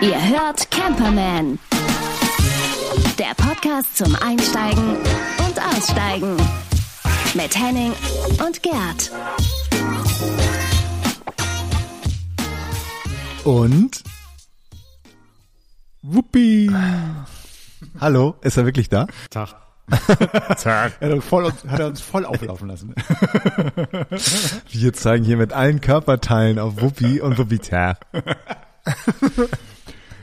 Ihr hört Camperman. Der Podcast zum Einsteigen und Aussteigen. Mit Henning und Gerd. Und Wuppi. Hallo, ist er wirklich da? Tag. Tag. Er hat, uns voll, hat er uns voll auflaufen lassen. Wir zeigen hier mit allen Körperteilen auf Wuppi und Wuppi Tag.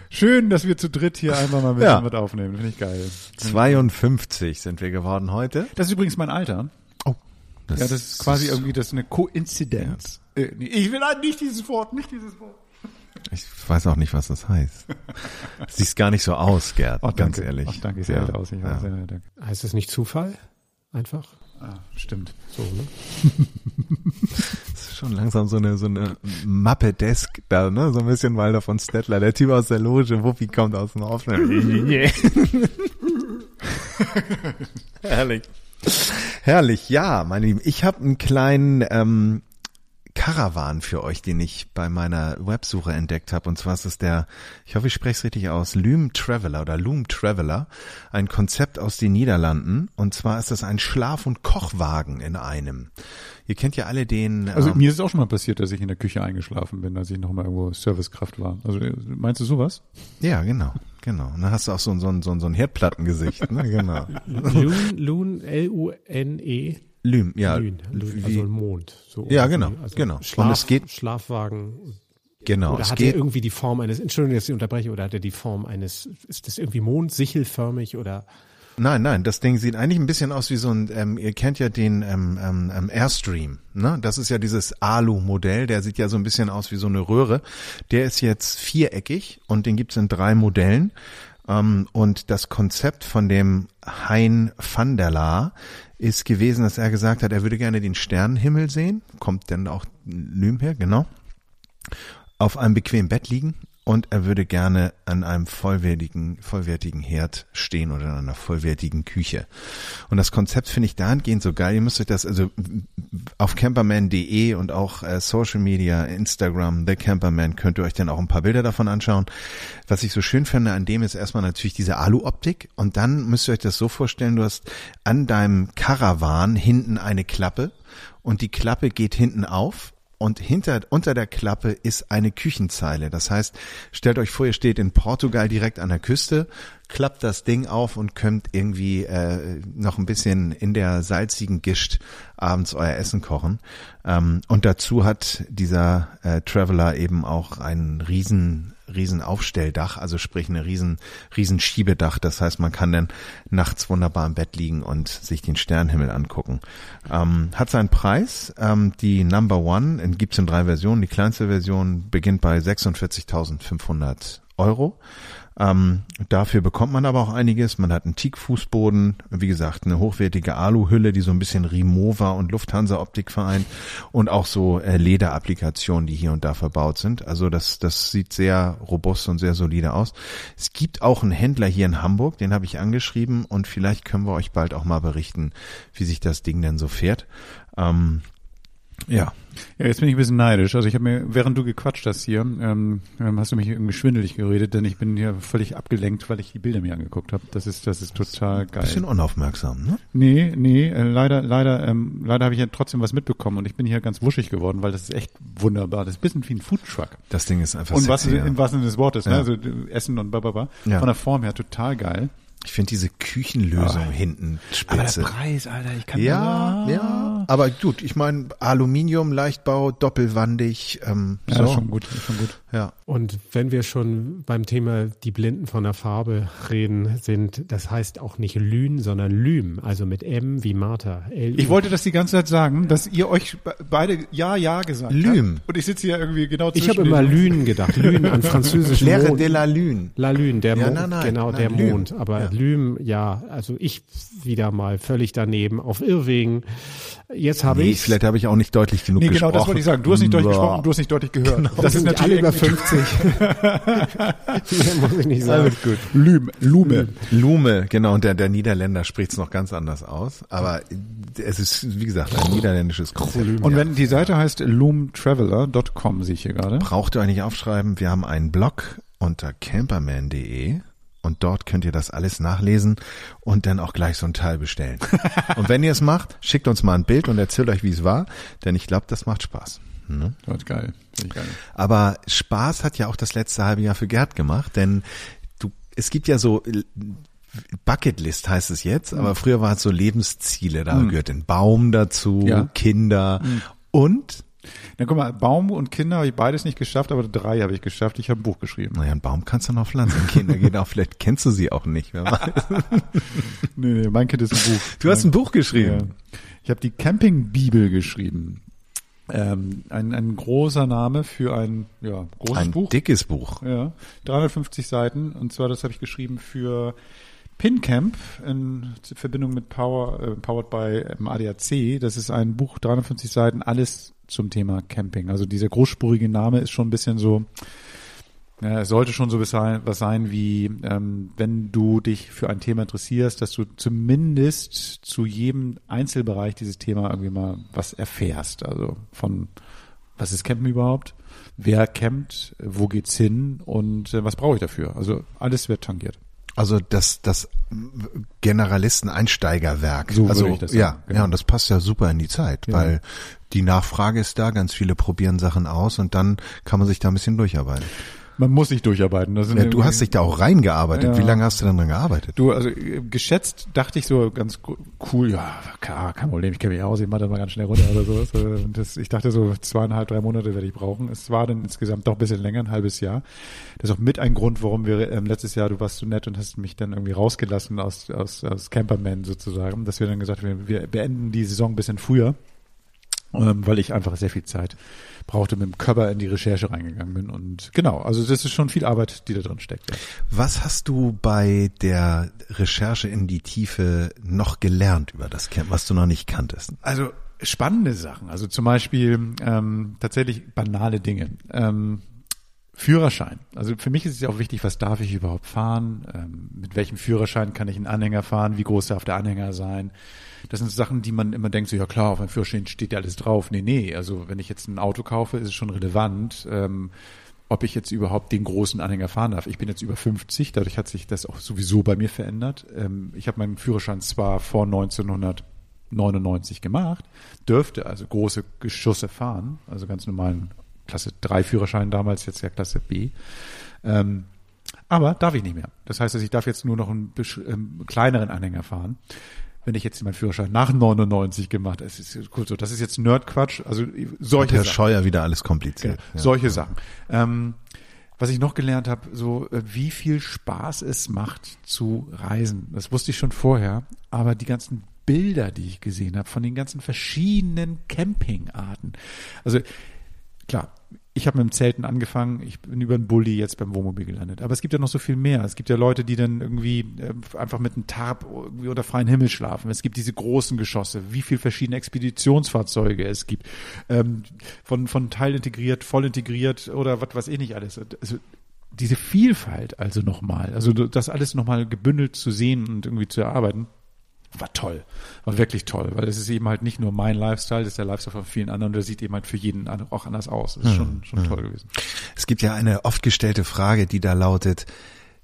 Schön, dass wir zu dritt hier einfach mal ein bisschen Ja. was aufnehmen. Finde ich geil. 52 sind wir geworden heute. Das ist übrigens mein Alter. Oh. ja, das ist quasi irgendwie das ist eine Koinzidenz. Äh, nee, ich will nicht dieses Wort, nicht dieses Wort. Ich weiß auch nicht, was das heißt. Siehst gar nicht so aus, Gerd, Oh, ganz danke. ehrlich. Ach, danke, ich sehe Ja. alt aus. Ich weiß, Ja. ja. danke. Heißt das nicht Zufall? Einfach? Ah, stimmt. So, ne? Das ist schon langsam so eine, so eine Mappedesk da, ne? So ein bisschen Walder von Stettler. Der Typ aus der Loge, Wuppi kommt aus dem Aufnehmen. Herrlich. Herrlich, ja, meine Lieben. Ich habe einen kleinen ähm, Caravan für euch, den ich bei meiner Websuche entdeckt habe. Und zwar ist es der, ich hoffe, ich spreche es richtig aus, Loom Traveler oder Loom Traveler. Ein Konzept aus den Niederlanden. Und zwar ist es ein Schlaf- und Kochwagen in einem. Ihr kennt ja alle den. Also ähm, mir ist es auch schon mal passiert, dass ich in der Küche eingeschlafen bin, als ich noch mal irgendwo Servicekraft war. Also meinst du sowas? Ja, genau, genau. Und dann hast du auch so, ein- so, ein- so, ein- so ein Herdplattengesicht, ne? Genau. Loon, Loon, L-U-N-E. Lüm, ja. Lün, Lün, wie- also ein Mond. So Ja, genau, Also genau. Und Schlaf, es geht- Schlafwagen. genau. Oder es hat er irgendwie die Form eines, Entschuldigung, dass ich unterbreche, oder hat er die Form eines, ist das irgendwie mondsichelförmig oder? nein, nein, das Ding sieht eigentlich ein bisschen aus wie so ein, ähm, ihr kennt ja den ähm, ähm, ähm, Airstream, ne? Das ist ja dieses Alu-Modell, der sieht ja so ein bisschen aus wie so eine Röhre. Der ist jetzt viereckig und den gibt's in drei Modellen. Ähm, und das Konzept von dem Hein van der Laar ist gewesen, dass er gesagt hat, er würde gerne den Sternenhimmel sehen. Kommt denn auch Lüm her, genau. auf einem bequemen Bett liegen und er würde gerne an einem vollwertigen, vollwertigen Herd stehen oder in einer vollwertigen Küche. Und das Konzept finde ich dahingehend so geil. Ihr müsst euch das also auf camperman.de und auch äh, Social Media, Instagram, The Camperman, könnt ihr euch dann auch ein paar Bilder davon anschauen. Was ich so schön finde an dem ist erstmal natürlich diese Alu-Optik und dann müsst ihr euch das so vorstellen, du hast an deinem Caravan hinten eine Klappe und die Klappe geht hinten auf und hinter, unter der Klappe ist eine Küchenzeile. Das heißt, stellt euch vor, ihr steht in Portugal direkt an der Küste, klappt das Ding auf und könnt irgendwie äh, noch ein bisschen in der salzigen Gischt abends euer Essen kochen. Ähm, und dazu hat dieser äh, Traveler eben auch einen riesen riesen Aufstelldach, also sprich eine riesen riesen Schiebedach. Das heißt, man kann dann nachts wunderbar im Bett liegen und sich den Sternenhimmel angucken. Ähm, hat seinen Preis. Ähm, die Number One gibt's in drei Versionen. Die kleinste Version beginnt bei 46.500 Euro. Ähm, dafür bekommt man aber auch einiges. Man hat einen Teak-Fußboden, wie gesagt, eine hochwertige Aluhülle, die so ein bisschen Rimowa und Lufthansa-Optik vereint und auch so äh, Lederapplikationen, die hier und da verbaut sind. Also das, das sieht sehr robust und sehr solide aus. Es gibt auch einen Händler hier in Hamburg, den habe ich angeschrieben und vielleicht können wir euch bald auch mal berichten, wie sich das Ding denn so fährt. Ähm, ja, Ja, jetzt bin ich ein bisschen neidisch. Also ich habe mir, während du gequatscht hast hier, ähm, ähm, hast du mich irgendwie schwindelig geredet, denn ich bin hier völlig abgelenkt, weil ich die Bilder mir angeguckt habe. Das ist, das ist total geil. bisschen unaufmerksam, ne? Nee, nee, äh, leider, leider, ähm, leider habe ich ja trotzdem was mitbekommen und ich bin hier ganz wuschig geworden, weil das ist echt wunderbar. Das ist ein bisschen wie ein Foodtruck. Das Ding ist einfach Und was sexy, ja. im wahrsten Sinne des Wortes, ne? Ja. Also äh, Essen und bababa. Ja. Von der Form her total geil. Ich finde diese Küchenlösung hinten Aber der spitze. Preis, Alter, ich kann Ja, ja. Aber gut, ich meine, Aluminium, Leichtbau, doppelwandig, ähm, Ja, so. ist schon gut, ist schon gut. Ja. Und wenn wir schon beim Thema die Blinden von der Farbe reden, sind, das heißt auch nicht Lün, sondern Lüm, also mit M wie Martha. L Ich wollte das die ganze Zeit sagen, dass ihr euch be- beide ja, ja gesagt Lüm. habt. Und ich sitze hier irgendwie genau ich zwischen habe immer Lün gedacht. Lün an französisch Lehre Mond. de la Lune. La Lune, der Ja, Mond, nein, nein, genau, nein, der Lüm. Mond. Aber Ja. Lüm, ja, also ich wieder mal völlig daneben auf Irrwegen. Jetzt habe Nee, ich vielleicht habe ich auch nicht deutlich genug Nee, gesprochen. genau, das wollte ich sagen. Du hast nicht deutlich gesprochen, du hast nicht deutlich gehört. das Das ist sind alle natürlich über 50. Mehr muss ich nicht sagen. Alles gut. Lume, Lume. Lume, genau, und der, der Niederländer spricht es noch ganz anders aus. Aber es ist, wie gesagt, ein niederländisches Konzept. Und wenn die Seite heißt loomtraveler.com, sehe ich hier gerade. Braucht ihr euch nicht aufschreiben, wir haben einen Blog unter camperman.de und dort könnt ihr das alles nachlesen und dann auch gleich so ein Teil bestellen. und wenn ihr es macht, schickt uns mal ein Bild und erzählt euch, wie es war, denn ich glaube, das macht Spaß. Ne? Das geil. Geil. Aber Spaß hat ja auch das letzte halbe Jahr für Gerd gemacht, denn du, es gibt ja so Bucketlist heißt es jetzt, aber früher war es so Lebensziele, da gehört ein Baum dazu, Ja. Kinder und Na guck mal, Baum und Kinder habe ich beides nicht geschafft, aber drei habe ich geschafft. Ich habe ein Buch geschrieben. naja, einen Baum kannst du noch pflanzen, Kinder geht auch, vielleicht kennst du sie auch nicht. Wer weiß. Nee, nee, mein Kind ist ein Buch. Du hast ein Buch Ja. geschrieben. Ich habe die Campingbibel geschrieben. Ähm, ein, ein großer Name für ein ja, großes Ein Buch. dickes Buch. Ja, 350 Seiten. Und zwar, das habe ich geschrieben für PinCamp in Verbindung mit Power, äh, Powered by ähm, ADAC. Das ist ein Buch, 350 Seiten, alles zum Thema Camping. Also dieser großspurige Name ist schon ein bisschen so, ja, es sollte schon so was sein, was sein wie, ähm, wenn du dich für ein Thema interessierst, dass du zumindest zu jedem Einzelbereich dieses Thema irgendwie mal was erfährst. Also von, was ist Campen überhaupt? Wer campt? Wo geht's hin? Und äh, was brauche ich dafür? Also alles wird tangiert. Also das, das Generalisten-Einsteigerwerk. So würde also, ich das ja, sagen, genau. ja, und das passt ja super in die Zeit, Ja. weil die Nachfrage ist da, ganz viele probieren Sachen aus und dann kann man sich da ein bisschen durcharbeiten. Man muss sich durcharbeiten. Ja, du hast dich da auch reingearbeitet. Ja. Wie lange hast du denn dran gearbeitet? Du, also äh, geschätzt dachte ich so ganz co- cool, ja, klar, kein Problem, ich kenne mich aus, ich mache das mal ganz schnell runter oder sowas. Äh, Und das, ich dachte so zweieinhalb, drei Monate werde ich brauchen. Es war dann insgesamt doch ein bisschen länger, ein halbes Jahr. Das ist auch mit ein Grund, warum wir ähm, letztes Jahr, du warst so nett und hast mich dann irgendwie rausgelassen aus, aus, aus Camperman sozusagen, dass wir dann gesagt haben, wir beenden die Saison ein bisschen früher, weil ich einfach sehr viel Zeit brauchte, mit dem Körper in die Recherche reingegangen bin. Und genau, also das ist schon viel Arbeit, die da drin steckt. Was hast du bei der Recherche in die Tiefe noch gelernt über das Camp, was du noch nicht kanntest? Also spannende Sachen, also zum Beispiel ähm, tatsächlich banale Dinge. Ähm, Führerschein. Also für mich ist es ja auch wichtig, was darf ich überhaupt fahren? Ähm, mit welchem Führerschein kann ich einen Anhänger fahren? Wie groß darf der Anhänger sein? Das sind Sachen, die man immer denkt, so ja klar, auf meinem Führerschein steht ja alles drauf. Nee, nee, also wenn ich jetzt ein Auto kaufe, ist es schon relevant, ähm, ob ich jetzt überhaupt den großen Anhänger fahren darf. Ich bin jetzt über 50, dadurch hat sich das auch sowieso bei mir verändert. Ähm, ich habe meinen Führerschein zwar vor 1999 gemacht, dürfte also große Geschosse fahren, also ganz normalen Klasse 3 Führerschein damals, jetzt ja Klasse B. Ähm, aber darf ich nicht mehr. Das heißt, dass ich darf jetzt nur noch einen ähm, kleineren Anhänger fahren. Wenn ich jetzt meinen Führerschein nach 99 gemacht, es ist gut so, das ist jetzt Nerdquatsch, also solche Herr Sachen. Scheuer wieder alles kompliziert. Ja, Solche Sachen. Ähm, was ich noch gelernt habe, so äh, wie viel Spaß es macht zu reisen. Das wusste ich schon vorher, aber die ganzen Bilder, die ich gesehen habe, von den ganzen verschiedenen Campingarten. Also klar, ich habe mit dem Zelten angefangen, ich bin über den Bulli jetzt beim Wohnmobil gelandet. Aber es gibt ja noch so viel mehr. Es gibt ja Leute, die dann irgendwie äh, einfach mit einem Tarp irgendwie unter freiem Himmel schlafen. Es gibt diese großen Geschosse, wie viel verschiedene Expeditionsfahrzeuge es gibt. Ähm, von, von Teil integriert, voll integriert oder was weiß ich nicht alles. Also diese Vielfalt also nochmal, also das alles nochmal gebündelt zu sehen und irgendwie zu erarbeiten, war toll. War wirklich toll, weil es ist eben halt nicht nur mein Lifestyle, das ist der Lifestyle von vielen anderen und der sieht eben halt für jeden auch anders aus. Das ist schon, schon toll gewesen. Es gibt ja eine oft gestellte Frage, die da lautet,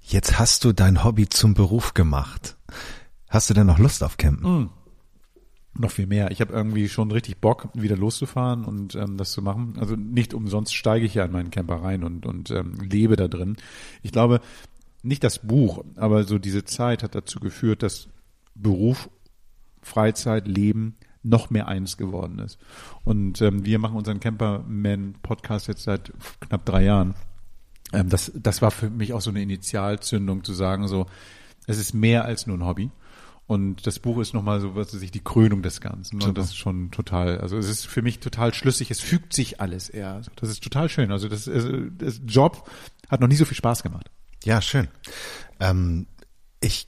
jetzt hast du dein Hobby zum Beruf gemacht. Hast du denn noch Lust auf Campen? Noch viel mehr. Ich habe irgendwie schon richtig Bock, wieder loszufahren und ähm, das zu machen. Also nicht umsonst steige ich ja in meinen Camper rein und, und ähm, lebe da drin. Ich glaube, nicht das Buch, aber so diese Zeit hat dazu geführt, dass Beruf, Freizeit, Leben noch mehr eins geworden ist. Und ähm, wir machen unseren Camperman-Podcast jetzt seit knapp drei Jahren. Ähm, das, das war für mich auch so eine Initialzündung zu sagen, so, es ist mehr als nur ein Hobby. Und das Buch ist nochmal so, was weiß ich, die Krönung des Ganzen. Und das ist schon total, also es ist für mich total schlüssig, es fügt sich alles eher. Also das ist total schön. Also das, das, das Job hat noch nie so viel Spaß gemacht. Ja, schön. Ähm, ich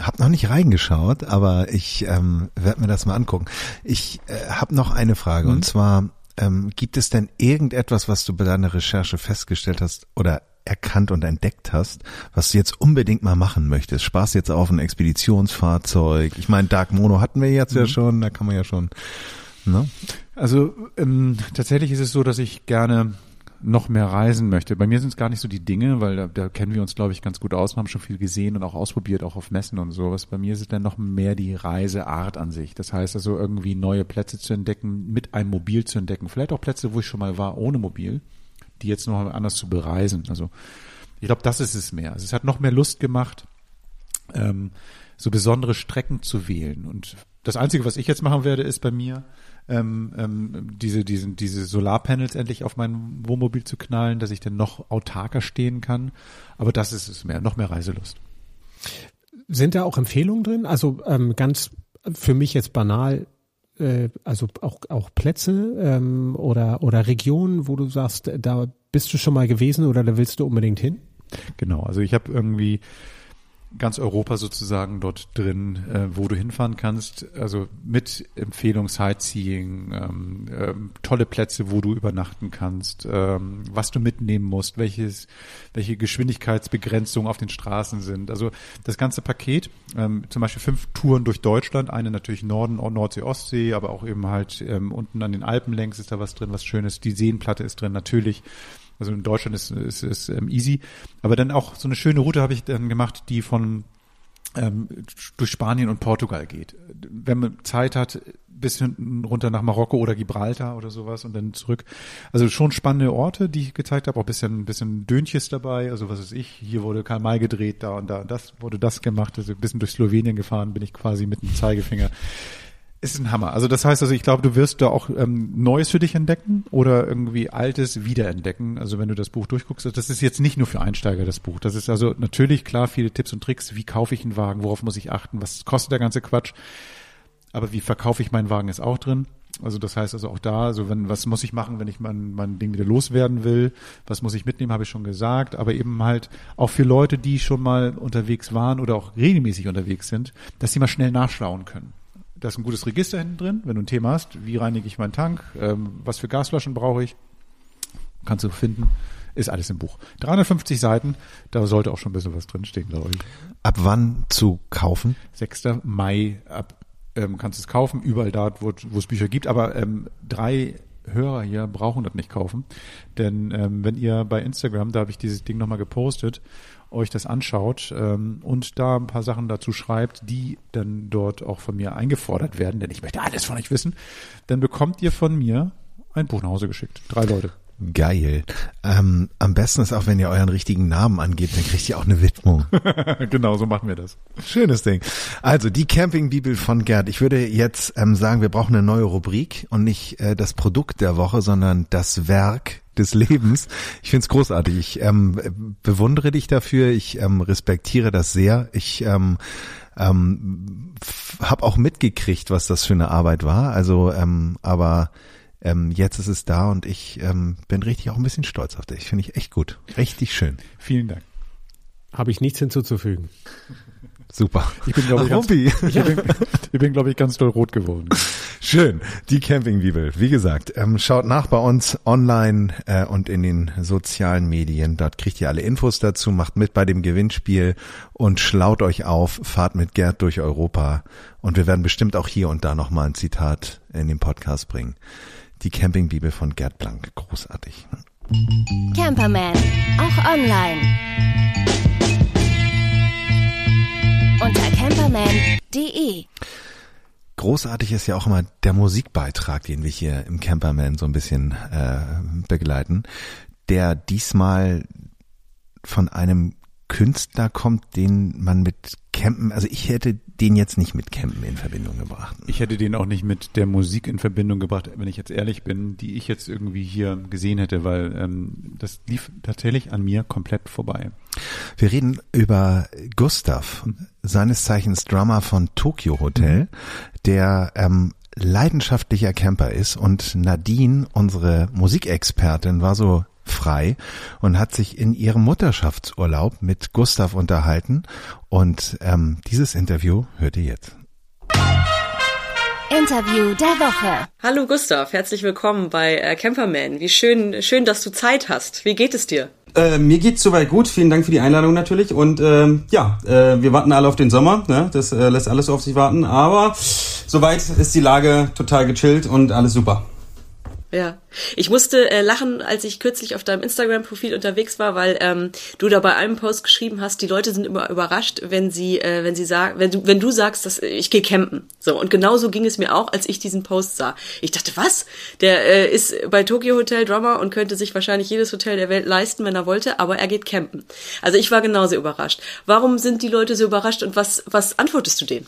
habe noch nicht reingeschaut, aber ich ähm, werde mir das mal angucken. Ich äh, habe noch eine Frage Mhm. und zwar ähm, gibt es denn irgendetwas, was du bei deiner Recherche festgestellt hast oder erkannt und entdeckt hast, was du jetzt unbedingt mal machen möchtest? Spaß jetzt auf ein Expeditionsfahrzeug. Ich meine, Dark Mono hatten wir jetzt Mhm. ja schon, da kann man ja schon. Ne? Also ähm, tatsächlich ist es so, dass ich gerne noch mehr reisen möchte. Bei mir sind es gar nicht so die Dinge, weil da, da kennen wir uns, glaube ich, ganz gut aus und haben schon viel gesehen und auch ausprobiert, auch auf Messen und sowas. Bei mir ist es dann noch mehr die Reiseart an sich. Das heißt also irgendwie neue Plätze zu entdecken, mit einem Mobil zu entdecken. Vielleicht auch Plätze, wo ich schon mal war, ohne Mobil, die jetzt noch anders zu bereisen. Also ich glaube, das ist es mehr. Also es hat noch mehr Lust gemacht, ähm, so besondere Strecken zu wählen. Und das Einzige, was ich jetzt machen werde, ist bei mir ähm, ähm, diese, diese, diese Solarpanels endlich auf mein Wohnmobil zu knallen, dass ich dann noch autarker stehen kann. Aber das ist es mehr, noch mehr Reiselust. Sind da auch Empfehlungen drin? Also ähm, ganz für mich jetzt banal, äh, also auch, auch Plätze ähm, oder, oder Regionen, wo du sagst, da bist du schon mal gewesen oder da willst du unbedingt hin? Genau, also ich habe irgendwie ganz Europa sozusagen dort drin, äh, wo du hinfahren kannst. Also mit Empfehlung Sightseeing, ähm, ähm, tolle Plätze, wo du übernachten kannst, ähm, was du mitnehmen musst, welches, welche Geschwindigkeitsbegrenzungen auf den Straßen sind. Also das ganze Paket, ähm, zum Beispiel fünf Touren durch Deutschland, eine natürlich Norden, Nordsee, Ostsee, aber auch eben halt ähm, unten an den Alpen längs ist da was drin, was Schönes. Die Seenplatte ist drin, natürlich. Also in Deutschland ist ist, ist ähm, easy. Aber dann auch so eine schöne Route habe ich dann gemacht, die von ähm, durch Spanien und Portugal geht. Wenn man Zeit hat, bis hinten runter nach Marokko oder Gibraltar oder sowas und dann zurück. Also schon spannende Orte, die ich gezeigt habe, auch bisschen, bisschen Dönches dabei, also was weiß ich, hier wurde Karl May gedreht, da und da und das wurde das gemacht, also ein bisschen durch Slowenien gefahren, bin ich quasi mit dem Zeigefinger. Ist ein Hammer. Also das heißt also, ich glaube, du wirst da auch ähm, Neues für dich entdecken oder irgendwie Altes wiederentdecken. Also wenn du das Buch durchguckst, das ist jetzt nicht nur für Einsteiger das Buch. Das ist also natürlich klar viele Tipps und Tricks. Wie kaufe ich einen Wagen? Worauf muss ich achten? Was kostet der ganze Quatsch? Aber wie verkaufe ich meinen Wagen ist auch drin. Also das heißt also auch da, also wenn, was muss ich machen, wenn ich mein, mein Ding wieder loswerden will? Was muss ich mitnehmen, habe ich schon gesagt. Aber eben halt auch für Leute, die schon mal unterwegs waren oder auch regelmäßig unterwegs sind, dass sie mal schnell nachschauen können. Da ist ein gutes Register hinten drin, wenn du ein Thema hast. Wie reinige ich meinen Tank? Ähm, was für Gasflaschen brauche ich? Kannst du finden. Ist alles im Buch. 350 Seiten, da sollte auch schon ein bisschen was drinstehen, glaube ich. Ab wann zu kaufen? 6. Mai ab, ähm, kannst du es kaufen, überall da, wo, es Bücher gibt. Aber ähm, drei Hörer hier brauchen das nicht kaufen. Denn ähm, wenn ihr bei Instagram, da habe ich dieses Ding nochmal gepostet, euch das anschaut ähm, und da ein paar Sachen dazu schreibt, die dann dort auch von mir eingefordert werden, denn ich möchte alles von euch wissen, dann bekommt ihr von mir ein Buch nach Hause geschickt. Drei Leute. Geil. Ähm, am besten ist auch, wenn ihr euren richtigen Namen angebt, dann kriegt ihr auch eine Widmung. genau, so machen wir das. Schönes Ding. Also die Campingbibel von Gerd. Ich würde jetzt ähm, sagen, wir brauchen eine neue Rubrik und nicht äh, das Produkt der Woche, sondern das Werk des Lebens. Ich finde es großartig. Ich ähm, bewundere dich dafür. Ich ähm, respektiere das sehr. Ich ähm, ähm, habe auch mitgekriegt, was das für eine Arbeit war. Also, ähm, aber ähm, jetzt ist es da und ich ähm, bin richtig auch ein bisschen stolz auf dich. Finde ich echt gut. Richtig schön. Vielen Dank. Habe ich nichts hinzuzufügen. Super. Ich bin, glaube ich, ganz, ich bin, ich bin, glaube ich, ganz doll rot geworden. Schön, die Campingbibel. Wie gesagt, ähm, schaut nach bei uns online äh, und in den sozialen Medien. Dort kriegt ihr alle Infos dazu, macht mit bei dem Gewinnspiel und schlaut euch auf, fahrt mit Gerd durch Europa. Und wir werden bestimmt auch hier und da nochmal ein Zitat in den Podcast bringen. Die Campingbibel von Gerd Blank. Großartig. Camperman, auch online. Unter camperman.de. Großartig ist ja auch immer der Musikbeitrag, den wir hier im Camperman so ein bisschen äh, begleiten, der diesmal von einem Künstler kommt, den man mit Campen, also ich hätte den jetzt nicht mit Campen in Verbindung gebracht. Ich hätte den auch nicht mit der Musik in Verbindung gebracht, wenn ich jetzt ehrlich bin, die ich jetzt irgendwie hier gesehen hätte, weil ähm, das lief tatsächlich an mir komplett vorbei. Wir reden über Gustav, seines Zeichens Drummer von Tokyo Hotel, der ähm, leidenschaftlicher Camper ist und Nadine, unsere Musikexpertin, war so frei und hat sich in ihrem Mutterschaftsurlaub mit Gustav unterhalten. Und ähm, dieses Interview hört ihr jetzt. Interview der Woche. Hallo Gustav, herzlich willkommen bei äh, Camperman. Wie schön, schön, dass du Zeit hast. Wie geht es dir? Äh, mir geht's soweit gut. Vielen Dank für die Einladung natürlich. Und ähm, ja, äh, wir warten alle auf den Sommer. Ne? Das äh, lässt alles auf sich warten. Aber soweit ist die Lage total gechillt und alles super. Ja, ich musste äh, lachen, als ich kürzlich auf deinem Instagram-Profil unterwegs war, weil ähm, du da bei einem Post geschrieben hast, die Leute sind immer überrascht, wenn sie, äh, wenn sie sagen, wenn du, wenn du sagst, dass äh, ich gehe campen. So und genauso ging es mir auch, als ich diesen Post sah. Ich dachte, was? Der äh, ist bei Tokyo Hotel Drummer und könnte sich wahrscheinlich jedes Hotel der Welt leisten, wenn er wollte, aber er geht campen. Also ich war genauso überrascht. Warum sind die Leute so überrascht und was, was antwortest du denen?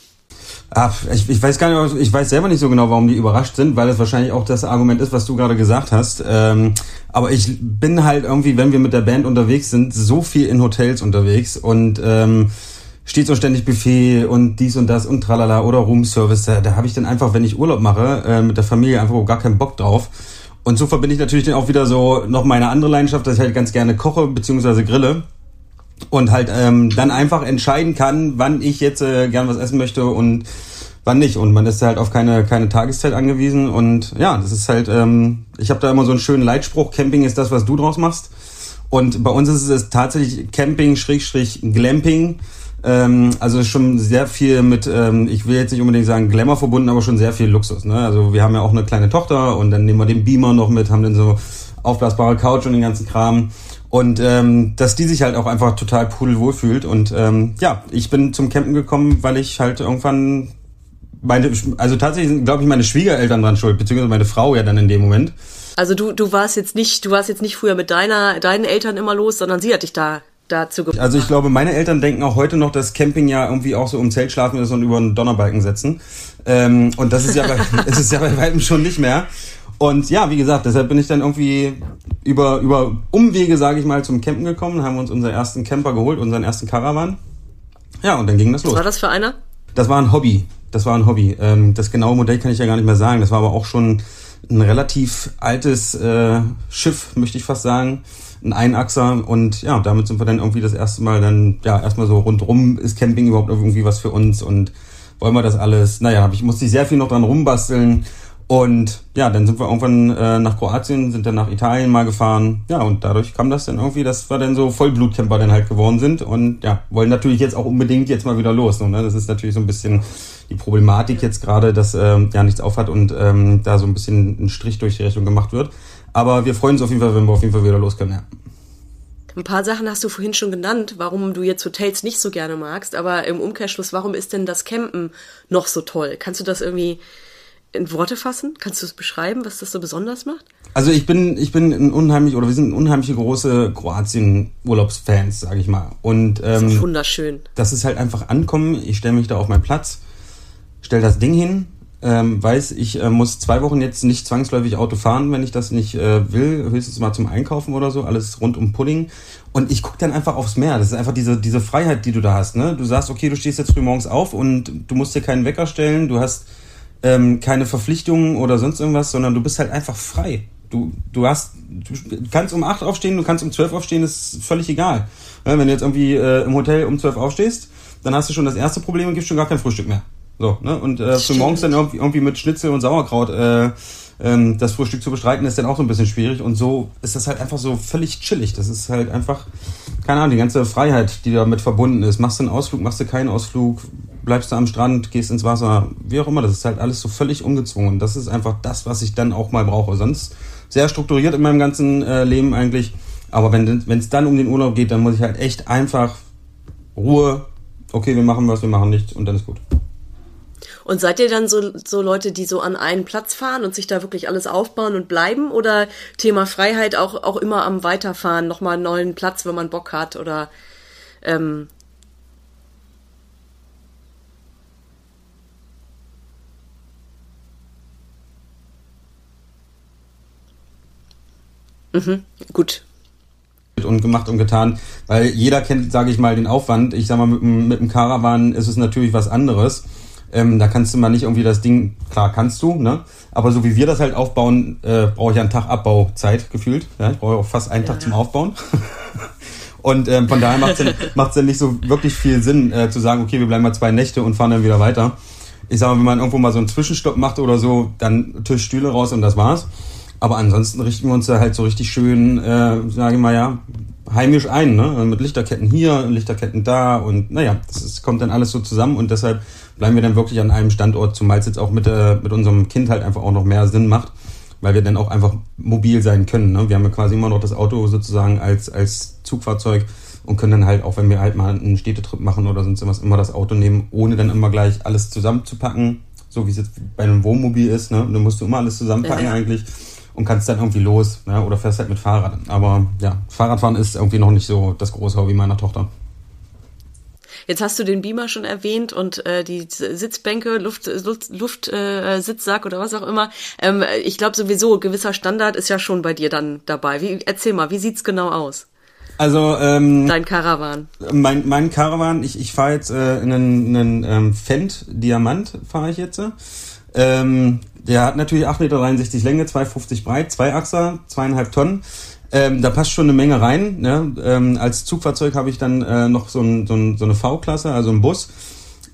Ach, ich, ich weiß gar nicht, ich weiß selber nicht so genau, warum die überrascht sind, weil es wahrscheinlich auch das Argument ist, was du gerade gesagt hast. Ähm, aber ich bin halt irgendwie, wenn wir mit der Band unterwegs sind, so viel in Hotels unterwegs und ähm, steht so ständig Buffet und dies und das und tralala oder Roomservice. Da, da habe ich dann einfach, wenn ich Urlaub mache, äh, mit der Familie einfach gar keinen Bock drauf. Und so verbinde ich natürlich dann auch wieder so noch meine andere Leidenschaft, dass ich halt ganz gerne koche bzw. grille und halt ähm, dann einfach entscheiden kann, wann ich jetzt äh, gern was essen möchte und wann nicht. Und man ist halt auf keine, keine Tageszeit angewiesen. Und ja, das ist halt, ähm, ich habe da immer so einen schönen Leitspruch, Camping ist das, was du draus machst. Und bei uns ist es tatsächlich Camping, Schrägstrich, Glamping. Ähm, also schon sehr viel mit, ähm, ich will jetzt nicht unbedingt sagen Glamour verbunden, aber schon sehr viel Luxus. Ne? Also wir haben ja auch eine kleine Tochter und dann nehmen wir den Beamer noch mit, haben dann so aufblasbare Couch und den ganzen Kram. Und ähm, dass die sich halt auch einfach total pudelwohl fühlt. Und ähm, ja, ich bin zum Campen gekommen, weil ich halt irgendwann meine, also tatsächlich sind, glaube ich, meine Schwiegereltern dran schuld, beziehungsweise meine Frau ja dann in dem Moment. Also du, du warst jetzt nicht, du warst jetzt nicht früher mit deiner, deinen Eltern immer los, sondern sie hat dich da dazu gebracht. Also ich glaube, meine Eltern denken auch heute noch, dass Camping ja irgendwie auch so um Zelt schlafen ist und über einen Donnerbalken setzen. Ähm, und das ist ja bei, es ist ja bei weitem schon nicht mehr. Und ja, wie gesagt, deshalb bin ich dann irgendwie über, über Umwege, sage ich mal, zum Campen gekommen, haben uns unseren ersten Camper geholt, unseren ersten Caravan. Ja, und dann ging das los. Was war das für einer? Das war ein Hobby. Das war ein Hobby. Ähm, das genaue Modell kann ich ja gar nicht mehr sagen. Das war aber auch schon ein relativ altes äh, Schiff, möchte ich fast sagen. Ein Einachser. Und ja, damit sind wir dann irgendwie das erste Mal dann, ja, erstmal so rundrum, ist Camping überhaupt irgendwie was für uns und wollen wir das alles? Naja, ich musste ich sehr viel noch dran rumbasteln. Und ja, dann sind wir irgendwann äh, nach Kroatien, sind dann nach Italien mal gefahren. Ja, und dadurch kam das dann irgendwie, dass wir dann so Vollblutcamper dann halt geworden sind. Und ja, wollen natürlich jetzt auch unbedingt jetzt mal wieder los. Ne? Das ist natürlich so ein bisschen die Problematik jetzt gerade, dass ähm, ja nichts aufhat und ähm, da so ein bisschen ein Strich durch die Rechnung gemacht wird. Aber wir freuen uns auf jeden Fall, wenn wir auf jeden Fall wieder los können, ja. Ein paar Sachen hast du vorhin schon genannt, warum du jetzt Hotels nicht so gerne magst, aber im Umkehrschluss, warum ist denn das Campen noch so toll? Kannst du das irgendwie in Worte fassen? Kannst du es beschreiben, was das so besonders macht? Also ich bin, ich bin ein unheimlich, oder wir sind unheimliche große Kroatien-Urlaubsfans, sage ich mal. Und ähm, das ist wunderschön. Das ist halt einfach ankommen. Ich stelle mich da auf meinen Platz, stell das Ding hin, ähm, weiß, ich äh, muss zwei Wochen jetzt nicht zwangsläufig Auto fahren, wenn ich das nicht äh, will, höchstens mal zum Einkaufen oder so, alles rund um Pudding. Und ich gucke dann einfach aufs Meer. Das ist einfach diese, diese Freiheit, die du da hast. Ne? Du sagst, okay, du stehst jetzt früh morgens auf und du musst dir keinen Wecker stellen, du hast ähm, keine Verpflichtungen oder sonst irgendwas, sondern du bist halt einfach frei. Du, du hast, du kannst um acht aufstehen, du kannst um zwölf aufstehen, ist völlig egal. Wenn du jetzt irgendwie äh, im Hotel um zwölf aufstehst, dann hast du schon das erste Problem und gibst schon gar kein Frühstück mehr. So, ne? Und äh, für morgens dann irgendwie, irgendwie mit Schnitzel und Sauerkraut äh, ähm, das Frühstück zu bestreiten, ist dann auch so ein bisschen schwierig. Und so ist das halt einfach so völlig chillig. Das ist halt einfach, keine Ahnung, die ganze Freiheit, die damit verbunden ist. Machst du einen Ausflug, machst du keinen Ausflug, bleibst du am Strand, gehst ins Wasser, wie auch immer. Das ist halt alles so völlig ungezwungen. Das ist einfach das, was ich dann auch mal brauche. Sonst sehr strukturiert in meinem ganzen äh, Leben eigentlich. Aber wenn es dann um den Urlaub geht, dann muss ich halt echt einfach Ruhe. Okay, wir machen was, wir machen nichts und dann ist gut. Und seid ihr dann so, so Leute, die so an einen Platz fahren und sich da wirklich alles aufbauen und bleiben? Oder Thema Freiheit auch, auch immer am Weiterfahren, nochmal einen neuen Platz, wenn man Bock hat? Oder ähm, Mhm, gut. Und gemacht und getan, weil jeder kennt, sage ich mal, den Aufwand. Ich sag mal, mit, mit dem Caravan ist es natürlich was anderes. Ähm, da kannst du mal nicht irgendwie das Ding, klar kannst du, ne? Aber so wie wir das halt aufbauen, äh, brauche ich einen Tag Abbauzeit gefühlt. Ja? Ich brauche auch fast einen Tag zum Aufbauen. und ähm, von daher macht es dann, dann nicht so wirklich viel Sinn, äh, zu sagen, okay, wir bleiben mal zwei Nächte und fahren dann wieder weiter. Ich sag mal, wenn man irgendwo mal so einen Zwischenstopp macht oder so, dann Tisch, Stühle raus und das war's. Aber ansonsten richten wir uns da halt so richtig schön, äh, sage ich mal ja, heimisch ein, ne? Also mit Lichterketten hier, Lichterketten da und naja, das ist, kommt dann alles so zusammen und deshalb bleiben wir dann wirklich an einem Standort, zumal es jetzt auch mit, äh, mit unserem Kind halt einfach auch noch mehr Sinn macht, weil wir dann auch einfach mobil sein können. Ne? Wir haben ja quasi immer noch das Auto sozusagen als, als Zugfahrzeug und können dann halt auch, wenn wir halt mal einen Städtetrip machen oder sonst irgendwas, immer das Auto nehmen, ohne dann immer gleich alles zusammenzupacken, so wie es jetzt bei einem Wohnmobil ist. Ne? Du musst du immer alles zusammenpacken Ja, ja. eigentlich und kannst dann irgendwie los ne? oder fährst halt mit Fahrrad. Aber ja, Fahrradfahren ist irgendwie noch nicht so das große Hobby meiner Tochter. Jetzt hast du den Beamer schon erwähnt und äh, die Sitzbänke, Luft, Luft, Luft äh, Sitzsack oder was auch immer. Ähm, ich glaube sowieso, gewisser Standard ist ja schon bei dir dann dabei. Wie, erzähl mal, wie sieht's genau aus? Also ähm, Dein Caravan. mein, mein Caravan, ich, ich fahre jetzt äh, in einen, einen ähm, Fendt Diamant, fahre ich jetzt. Ähm, der hat natürlich 8,63 Meter Länge, 2,50 breit, zwei Achser, zweieinhalb Tonnen. Ähm, da passt schon eine Menge rein. Ne? Ähm, als Zugfahrzeug habe ich dann äh, noch so, ein, so, ein, so eine V-Klasse, also einen Bus.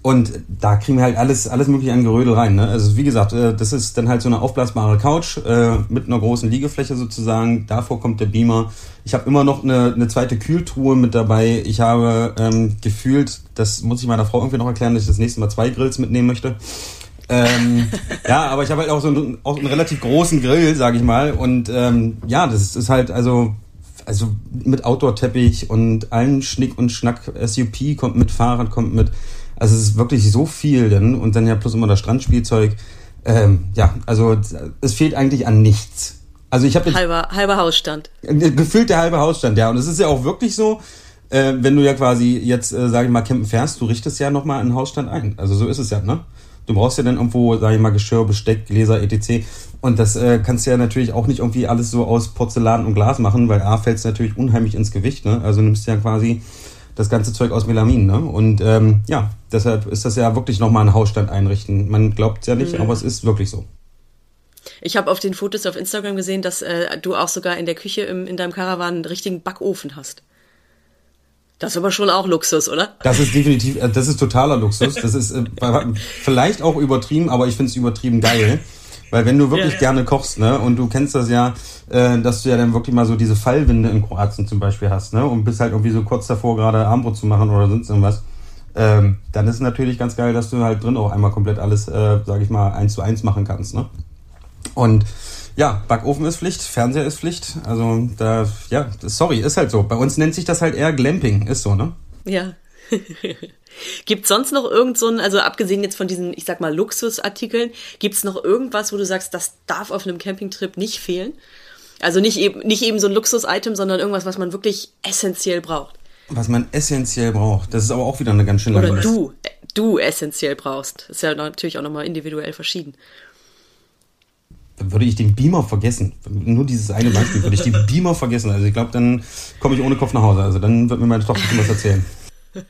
Und da kriegen wir halt alles, alles mögliche an Gerödel rein. Ne? Also wie gesagt, äh, das ist dann halt so eine aufblasbare Couch äh, mit einer großen Liegefläche sozusagen. Davor kommt der Beamer. Ich habe immer noch eine, eine zweite Kühltruhe mit dabei. Ich habe ähm, gefühlt, das muss ich meiner Frau irgendwie noch erklären, dass ich das nächste Mal zwei Grills mitnehmen möchte. Ähm, ja, aber ich habe halt auch so einen, auch einen relativ großen Grill, sage ich mal. Und ähm, ja, das ist halt also also mit Outdoor-Teppich und allen Schnick und Schnack. SUP kommt mit, Fahrrad kommt mit. Also es ist wirklich so viel denn und dann ja plus immer das Strandspielzeug. Ähm, ja, also es fehlt eigentlich an nichts. Also ich habe Halber, halber Hausstand. gefühlt der halbe Hausstand, ja. Und es ist ja auch wirklich so, äh, wenn du ja quasi jetzt, äh, sage ich mal, campen fährst, du richtest ja nochmal einen Hausstand ein. Also so ist es ja, ne? Du brauchst ja dann irgendwo, sage ich mal, Geschirr, Besteck, Gläser, etc. Und das äh, kannst du ja natürlich auch nicht irgendwie alles so aus Porzellan und Glas machen, weil A fällt es natürlich unheimlich ins Gewicht, ne? Also du nimmst ja quasi das ganze Zeug aus Melamin, ne? Und ähm, ja, deshalb ist das ja wirklich nochmal ein Hausstand einrichten. Man glaubt es ja nicht, aber es ist wirklich so. Ich habe auf den Fotos auf Instagram gesehen, dass äh, du auch sogar in der Küche im, in deinem Caravan einen richtigen Backofen hast. Das ist aber schon auch Luxus, oder? Das ist definitiv, äh, das ist totaler Luxus. Das ist äh, vielleicht auch übertrieben, aber ich finde es übertrieben geil. Weil wenn du wirklich Ja, ja. gerne kochst, ne, und du kennst das ja, äh, dass du ja dann wirklich mal so diese Fallwinde in Kroatien zum Beispiel hast, ne, und bist halt irgendwie so kurz davor, gerade Armbrot zu machen oder sonst irgendwas, ähm, dann ist es natürlich ganz geil, dass du halt drin auch einmal komplett alles, äh, sag ich mal, eins zu eins machen kannst, ne. Und ja, Backofen ist Pflicht, Fernseher ist Pflicht. Also da, ja, sorry, ist halt so. Bei uns nennt sich das halt eher Glamping, ist so, ne? Ja. Gibt sonst noch irgend so ein, also abgesehen jetzt von diesen, ich sag mal, Luxusartikeln, gibt's noch irgendwas, wo du sagst, das darf auf einem Campingtrip nicht fehlen? Also nicht eben, nicht eben so ein Luxus-Item, sondern irgendwas, was man wirklich essentiell braucht. Was man essentiell braucht. Das ist aber auch wieder eine ganz schön lange Oder Liste. du, äh, du essentiell brauchst. Ist ja natürlich auch nochmal individuell verschieden. Dann würde ich den Beamer vergessen. Nur dieses eine Beispiel würde ich den Beamer vergessen. Also ich glaube, dann komme ich ohne Kopf nach Hause. Also dann wird mir meine Tochter schon was erzählen.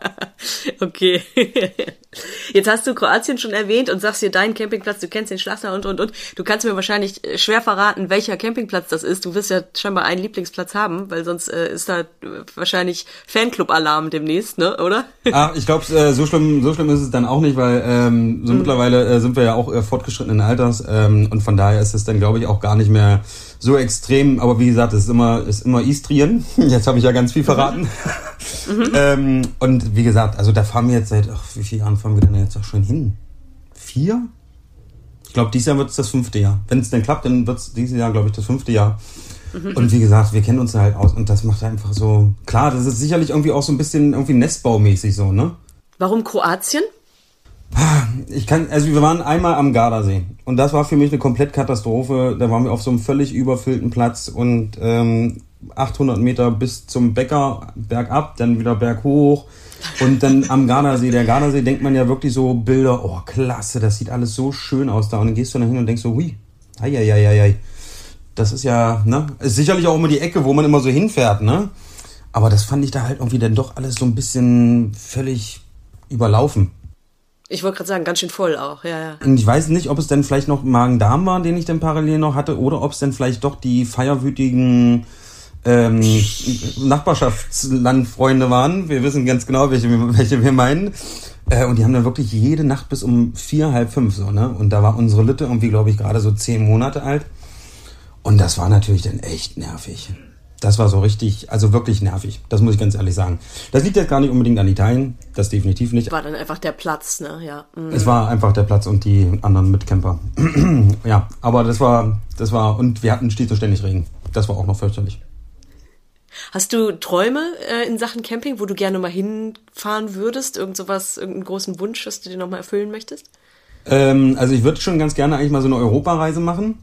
Okay. Jetzt hast du Kroatien schon erwähnt und sagst dir deinen Campingplatz, du kennst den Schlosser und, und, und. Du kannst mir wahrscheinlich äh, schwer verraten, welcher Campingplatz das ist. Du wirst ja scheinbar einen Lieblingsplatz haben, weil sonst äh, ist da äh, wahrscheinlich Fanclub-Alarm demnächst, ne, oder? Ah, ich glaube, äh, so schlimm, so schlimm ist es dann auch nicht, weil ähm, so mittlerweile äh, sind wir ja auch äh, fortgeschrittenen Alters ähm, und von daher ist es dann, glaube ich, auch gar nicht mehr so extrem. Aber wie gesagt, es ist immer, ist immer Istrien. Jetzt habe ich ja ganz viel verraten. ähm, und wie gesagt, also da fahren wir jetzt seit, ach, wie viele Jahren fahren wir denn jetzt auch schon hin? Vier? Ich glaube, dieses Jahr wird es das fünfte Jahr. Wenn es denn klappt, dann wird es dieses Jahr, glaube ich, das fünfte Jahr. Und wie gesagt, wir kennen uns halt aus und das macht einfach so. Klar, das ist sicherlich irgendwie auch so ein bisschen irgendwie Nestbaumäßig so, ne? Warum Kroatien? Ich kann, also wir waren einmal am Gardasee und das war für mich eine komplett Katastrophe. Da waren wir auf so einem völlig überfüllten Platz und ähm, 800 Meter bis zum Bäcker bergab, dann wieder berghoch und dann am Gardasee. Der Gardasee denkt man ja wirklich so Bilder, oh klasse, das sieht alles so schön aus da und dann gehst du da hin und denkst so, hui, ei, ei, ei, ei, ei. Das ist ja, ne, ist sicherlich auch immer die Ecke, wo man immer so hinfährt, ne? Aber das fand ich da halt irgendwie dann doch alles so ein bisschen völlig überlaufen. Ich wollte gerade sagen, ganz schön voll auch, ja, ja. Und ich weiß nicht, ob es denn vielleicht noch Magen-Darm war, den ich dann parallel noch hatte, oder ob es denn vielleicht doch die feierwütigen ähm, Nachbarschaftslandfreunde waren. Wir wissen ganz genau, welche, welche wir meinen. Äh, und die haben dann wirklich jede Nacht bis um vier, halb fünf so, ne? Und da war unsere Lütte irgendwie, glaube ich, gerade so zehn Monate alt. Und das war natürlich dann echt nervig. Das war so richtig, also wirklich nervig. Das muss ich ganz ehrlich sagen. Das liegt jetzt gar nicht unbedingt an Italien, das definitiv nicht. War dann einfach der Platz, ne? Ja. Mhm. Es war einfach der Platz und die anderen Mitcamper. ja, aber das war, das war, und wir hatten stets und ständig Regen. Das war auch noch fürchterlich. Hast du Träume äh, in Sachen Camping, wo du gerne mal hinfahren würdest? Irgend sowas, irgendeinen großen Wunsch, was du dir nochmal erfüllen möchtest? Ähm, also ich würde schon ganz gerne eigentlich mal so eine Europareise machen.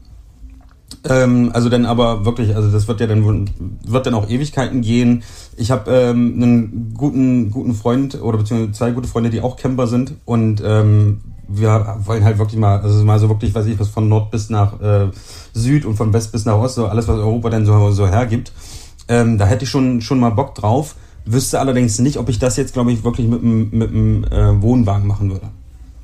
Ähm, also dann aber wirklich, also das wird ja dann wird dann auch Ewigkeiten gehen. Ich habe ähm, einen guten guten Freund oder beziehungsweise zwei gute Freunde, die auch Camper sind und ähm, wir wollen halt wirklich mal, also mal so wirklich, weiß ich was, von Nord bis nach äh, Süd und von West bis nach Ost, so alles, was Europa denn so, so hergibt. Ähm, da hätte ich schon, schon mal Bock drauf. Wüsste allerdings nicht, ob ich das jetzt, glaube ich, wirklich mit einem mit einem, äh, Wohnwagen machen würde.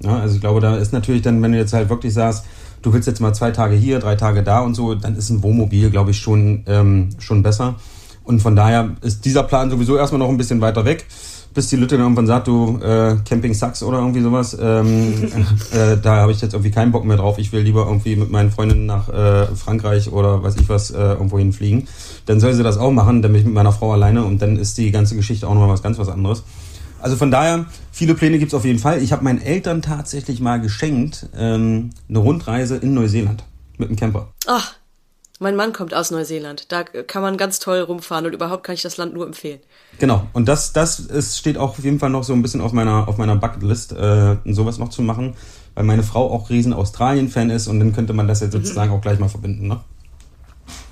Ja, also ich glaube, da ist natürlich dann, wenn du jetzt halt wirklich sagst, du willst jetzt mal zwei Tage hier, drei Tage da und so, dann ist ein Wohnmobil, glaube ich, schon, ähm, schon besser. Und von daher ist dieser Plan sowieso erstmal noch ein bisschen weiter weg bis die Lütte dann irgendwann sagt, du äh, Camping sucks oder irgendwie sowas. Ähm, äh, da habe ich jetzt irgendwie keinen Bock mehr drauf. Ich will lieber irgendwie mit meinen Freundinnen nach äh, Frankreich oder weiß ich was äh, irgendwo hinfliegen. Dann soll sie das auch machen, dann bin ich mit meiner Frau alleine und dann ist die ganze Geschichte auch noch was ganz was anderes. Also von daher, viele Pläne gibt's auf jeden Fall. Ich habe meinen Eltern tatsächlich mal geschenkt, ähm, eine Rundreise in Neuseeland mit einem Camper. Ach, mein Mann kommt aus Neuseeland. Da kann man ganz toll rumfahren und überhaupt kann ich das Land nur empfehlen. Genau. Und das, das ist, steht auch auf jeden Fall noch so ein bisschen auf meiner, auf meiner Bucketlist, äh, sowas noch zu machen, weil meine Frau auch riesen Australien-Fan ist und dann könnte man das jetzt mhm. sozusagen auch gleich mal verbinden, ne?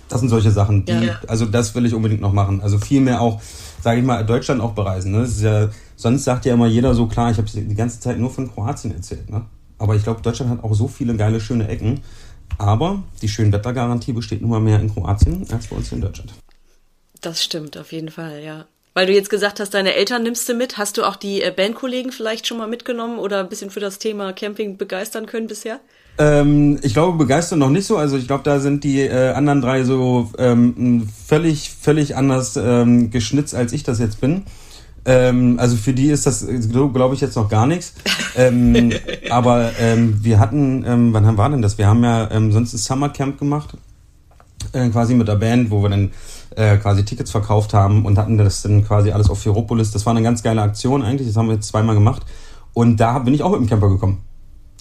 Das sind solche Sachen, die, ja. also das will ich unbedingt noch machen. Also viel mehr auch, sage ich mal, Deutschland auch bereisen. Ne? Ja, sonst sagt ja immer jeder so klar, ich habe die ganze Zeit nur von Kroatien erzählt. Ne? Aber ich glaube, Deutschland hat auch so viele geile, schöne Ecken. Aber die Schönwettergarantie besteht nun mal mehr in Kroatien als bei uns hier in Deutschland. Das stimmt, auf jeden Fall, ja. Weil du jetzt gesagt hast, deine Eltern nimmst du mit. Hast du auch die äh, Bandkollegen vielleicht schon mal mitgenommen oder ein bisschen für das Thema Camping begeistern können bisher? Ähm, ich glaube, begeistern noch nicht so. Also ich glaube, da sind die äh, anderen drei so ähm, völlig, völlig anders ähm, geschnitzt, als ich das jetzt bin. Ähm, also für die ist das, glaube ich, jetzt noch gar nichts. ähm, aber ähm, wir hatten, ähm, wann war denn das? Wir haben ja ähm, sonst ein Summercamp gemacht, äh, quasi mit der Band, wo wir dann äh, quasi Tickets verkauft haben und hatten das dann quasi alles auf Ferropolis. Das war eine ganz geile Aktion eigentlich, das haben wir jetzt zweimal gemacht. Und da bin ich auch mit dem Camper gekommen.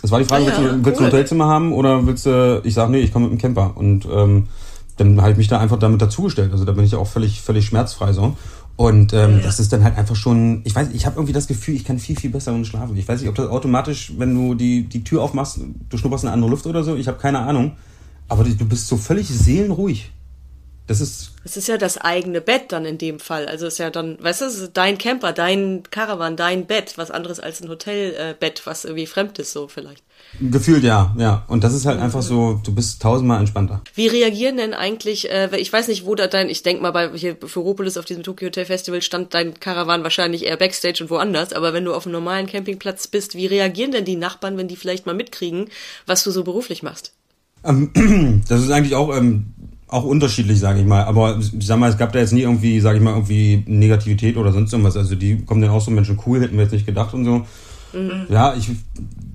Das war die Frage, ah, ja, willst, du, willst du ein Hotelzimmer haben oder willst du, ich sage, nee, ich komme mit dem Camper. Und ähm, dann habe ich mich da einfach damit dazugestellt. Also da bin ich auch völlig, völlig schmerzfrei so. Und ähm, ja. das ist dann halt einfach schon, ich weiß, ich habe irgendwie das Gefühl, ich kann viel, viel besser schlafen. Ich weiß nicht, ob das automatisch, wenn du die, die Tür aufmachst, du schnupperst eine andere Luft oder so, ich habe keine Ahnung. Aber du bist so völlig seelenruhig. Das ist. Es ist ja das eigene Bett dann in dem Fall. Also ist ja dann, weißt du, dein Camper, dein Caravan, dein Bett, was anderes als ein Hotelbett, äh, was irgendwie fremd ist, so vielleicht. Gefühlt ja, ja. Und das ist halt einfach so, du bist tausendmal entspannter. Wie reagieren denn eigentlich, äh, ich weiß nicht, wo da dein, ich denke mal bei hier Ferropolis auf diesem Tokyo Hotel Festival stand dein Caravan wahrscheinlich eher Backstage und woanders, aber wenn du auf einem normalen Campingplatz bist, wie reagieren denn die Nachbarn, wenn die vielleicht mal mitkriegen, was du so beruflich machst? Ähm, das ist eigentlich auch ähm, auch unterschiedlich, sage ich mal. Aber ich sag mal, es gab da jetzt nie irgendwie, sage ich mal, irgendwie Negativität oder sonst irgendwas. Also die kommen dann auch so Menschen cool, hätten wir jetzt nicht gedacht und so. Mhm. Ja, ich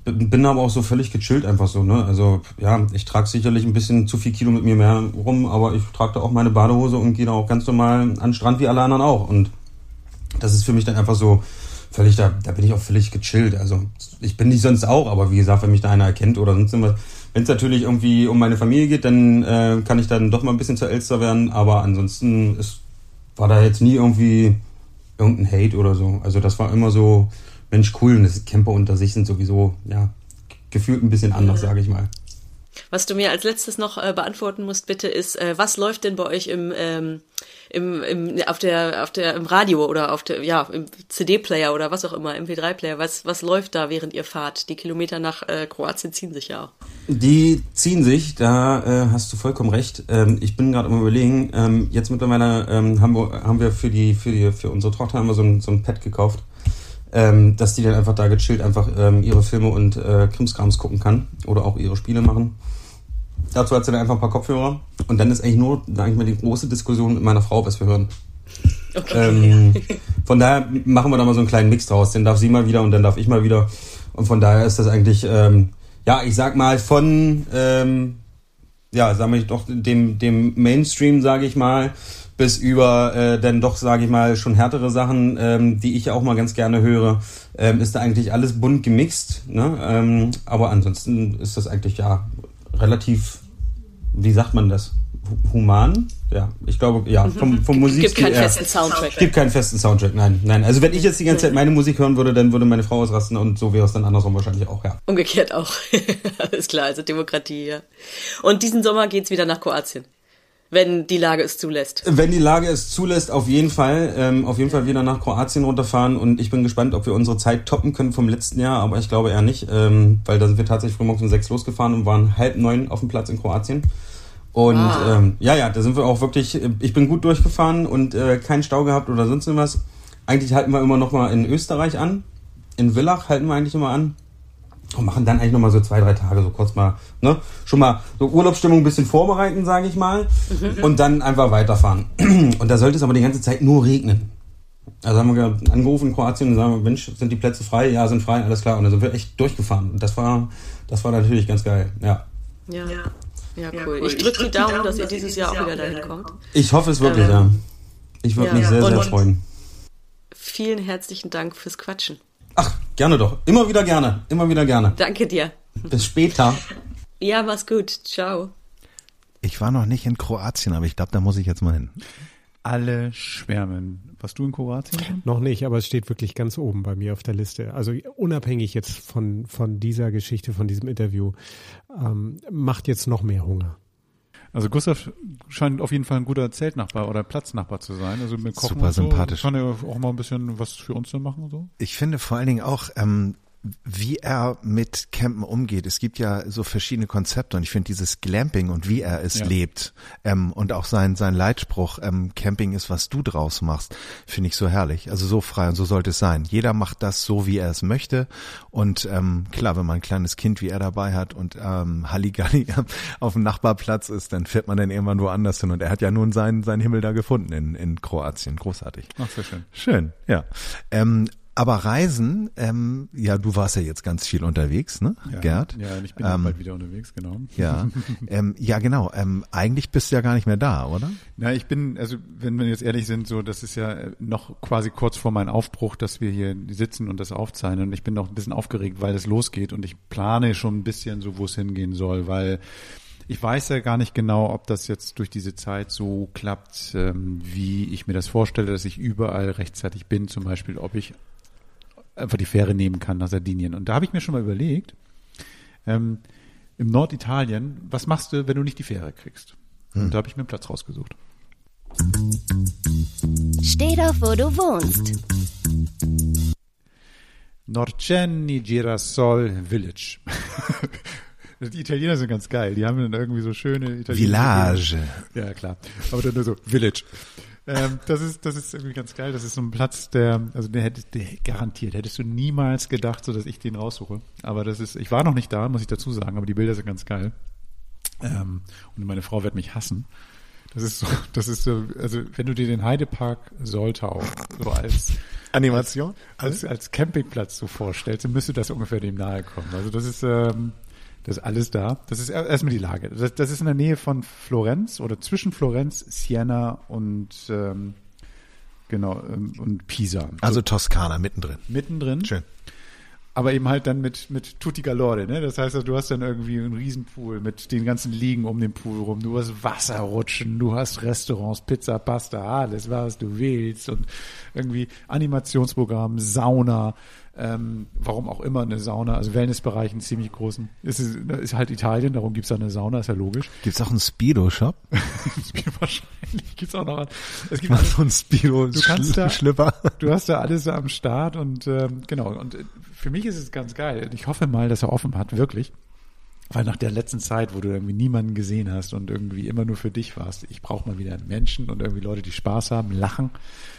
bin aber auch so völlig gechillt einfach so, ne? Also ja, ich trage sicherlich ein bisschen zu viel Kilo mit mir mehr rum, aber ich trage da auch meine Badehose und gehe da auch ganz normal an den Strand wie alle anderen auch. Und das ist für mich dann einfach so völlig, da, da bin ich auch völlig gechillt. Also ich bin nicht sonst auch, aber wie gesagt, wenn mich da einer erkennt oder sonst irgendwas, wenn es natürlich irgendwie um meine Familie geht, dann äh, kann ich dann doch mal ein bisschen zu Elster werden, aber ansonsten ist, war da jetzt nie irgendwie irgendein Hate oder so. Also das war immer so, Mensch, cool, und das Camper unter sich sind sowieso, ja, gefühlt ein bisschen anders, ja. sage ich mal. Was du mir als letztes noch äh, beantworten musst, bitte, ist, äh, was läuft denn bei euch im, ähm, im, im, auf der, auf der, im Radio oder auf der, ja, im CD-Player oder was auch immer, MP3-Player? Was, was läuft da, während ihr fahrt? Die Kilometer nach äh, Kroatien ziehen sich ja. Die ziehen sich, da äh, hast du vollkommen recht. Ähm, ich bin gerade am überlegen, ähm, jetzt mittlerweile ähm, haben, wir, haben wir für die, für die, für unsere Tochter haben wir so ein, so ein Pad gekauft ähm, dass die dann einfach da gechillt einfach ähm, ihre Filme und äh, Krimskrams gucken kann oder auch ihre Spiele machen. Dazu hat sie dann einfach ein paar Kopfhörer und dann ist eigentlich nur, sag ich mal, die große Diskussion mit meiner Frau, was wir hören. Okay. Ähm, von daher machen wir da mal so einen kleinen Mix draus. Den darf sie mal wieder und dann darf ich mal wieder. Und von daher ist das eigentlich, ähm, ja, ich sag mal, von, ähm, ja, sagen wir doch, dem, dem Mainstream, sage ich mal, bis über äh, dann doch, sage ich mal, schon härtere Sachen, ähm, die ich auch mal ganz gerne höre, ähm, ist da eigentlich alles bunt gemixt. Ne? Ähm, aber ansonsten ist das eigentlich ja relativ, wie sagt man das? Hu- Human? Ja, ich glaube, ja, vom, vom Musik. Gibt keinen festen Soundtrack. Gibt keinen festen Soundtrack, nein, nein. Also wenn ich jetzt die ganze Zeit meine Musik hören würde, dann würde meine Frau ausrasten und so wäre es dann andersrum wahrscheinlich auch, ja. Umgekehrt auch. Alles klar, also Demokratie, ja. Und diesen Sommer geht's wieder nach Kroatien. Wenn die Lage es zulässt. Wenn die Lage es zulässt, auf jeden Fall, ähm, auf jeden Fall wieder nach Kroatien runterfahren und ich bin gespannt, ob wir unsere Zeit toppen können vom letzten Jahr, aber ich glaube eher nicht, ähm, weil da sind wir tatsächlich frühmorgens um sechs losgefahren und waren halb neun auf dem Platz in Kroatien. Und Ah. ähm, ja, ja, da sind wir auch wirklich, ich bin gut durchgefahren und äh, keinen Stau gehabt oder sonst irgendwas. Eigentlich halten wir immer noch mal in Österreich an. In Villach halten wir eigentlich immer an. Und machen dann eigentlich noch mal so zwei, drei Tage so kurz mal, ne? Schon mal so Urlaubsstimmung ein bisschen vorbereiten, sage ich mal. Und dann einfach weiterfahren. Und da sollte es aber die ganze Zeit nur regnen. Also haben wir ge- angerufen in Kroatien und sagen, Mensch, sind die Plätze frei? Ja, sind frei, alles klar. Und dann sind wir echt durchgefahren. Und das war, das war natürlich ganz geil, ja. Ja. Ja, cool. Ich drücke die Daumen, dass ihr dieses Jahr auch wieder dahin kommt. Ich hoffe es wirklich, Ähm, ja. Ich würde ja. mich sehr, sehr Und- freuen. Vielen herzlichen Dank fürs Quatschen. Gerne doch. Immer wieder gerne. Immer wieder gerne. Danke dir. Bis später. Ja, mach's gut. Ciao. Ich war noch nicht in Kroatien, aber ich glaube, da muss ich jetzt mal hin. Alle schwärmen. Warst du in Kroatien? Noch nicht, aber es steht wirklich ganz oben bei mir auf der Liste. Also unabhängig jetzt von, von dieser Geschichte, von diesem Interview, ähm, macht jetzt noch mehr Hunger. Also Gustav scheint auf jeden Fall ein guter Zeltnachbar oder Platznachbar zu sein. Also mit Kochen Super so. sympathisch. Kann er auch mal ein bisschen was für uns machen und so? Ich finde vor allen Dingen auch, ähm, wie er mit Campen umgeht. Es gibt ja so verschiedene Konzepte und ich finde dieses Glamping und wie er es Ja. lebt ähm, und auch sein sein Leitspruch ähm, Camping ist was du draus machst, finde ich so herrlich. Also so frei und so sollte es sein. Jeder macht das so wie er es möchte und ähm, klar, wenn man ein kleines Kind wie er dabei hat und ähm, Halligalli auf dem Nachbarplatz ist, dann fährt man dann irgendwann woanders hin und er hat ja nun seinen seinen Himmel da gefunden in in Kroatien. Großartig. Ach, sehr schön. Schön, ja. Ähm, aber Reisen, ähm, ja, du warst ja jetzt ganz viel unterwegs, ne, Ja, Gerd? Ja, und ich bin ähm, bald wieder unterwegs, genau. Ja, ähm, ja, genau. Ähm, eigentlich bist du ja gar nicht mehr da, oder? Na, ich bin, also wenn wir jetzt ehrlich sind, so, das ist ja äh, noch quasi kurz vor meinem Aufbruch, dass wir hier sitzen und das aufzeichnen. Und ich bin noch ein bisschen aufgeregt, weil es losgeht und ich plane schon ein bisschen so, wo es hingehen soll, weil ich weiß ja gar nicht genau, ob das jetzt durch diese Zeit so klappt, ähm, wie ich mir das vorstelle, dass ich überall rechtzeitig bin, zum Beispiel, ob ich einfach die Fähre nehmen kann nach Sardinien. Und da habe ich mir schon mal überlegt, ähm, im Norditalien, was machst du, wenn du nicht die Fähre kriegst? Und da habe ich mir einen Platz rausgesucht. Steh doch, wo du wohnst. Norcenni Girasol Village. Die Italiener sind ganz geil. Die haben dann irgendwie so schöne italienische Village. Ja, klar. Aber dann nur so Village. Ähm, das ist, das ist irgendwie ganz geil. Das ist so ein Platz, der, also der hättest, der garantiert, hättest du niemals gedacht, so dass ich den raussuche. Aber das ist, ich war noch nicht da, muss ich dazu sagen, aber die Bilder sind ganz geil. Ähm, und meine Frau wird mich hassen. Das ist so, das ist so, also wenn du dir den Heidepark Soltau so als Animation? als, als Campingplatz so vorstellst, dann müsste das ungefähr dem nahe kommen. Also das ist, ähm, das ist alles da. Das ist er- erstmal die Lage. Das, das ist in der Nähe von Florenz oder zwischen Florenz, Siena und ähm, genau ähm, und Pisa. Also Toskana mittendrin. mittendrin. Schön. Aber eben halt dann mit, mit Tutti Galore, ne? Das heißt, du hast dann irgendwie einen Riesenpool mit den ganzen Liegen um den Pool rum. Du hast Wasserrutschen, du hast Restaurants, Pizza, Pasta, alles, was du willst. Und irgendwie Animationsprogramm, Sauna, ähm, warum auch immer eine Sauna, also Wellnessbereich einen ziemlich großen. Ist, ist halt Italien, darum gibt's da eine Sauna, ist ja logisch. Gibt's auch einen Speedo-Shop? Wahrscheinlich gibt's auch noch was. Es gibt so einen speedo Du kannst da- Schlipper. Du hast da alles am Start und ähm, genau. Und äh, für mich ist es ganz geil. Ich hoffe mal, dass er offen hat, wirklich. Weil nach der letzten Zeit, wo du irgendwie niemanden gesehen hast und irgendwie immer nur für dich warst, ich brauche mal wieder Menschen und irgendwie Leute, die Spaß haben, lachen,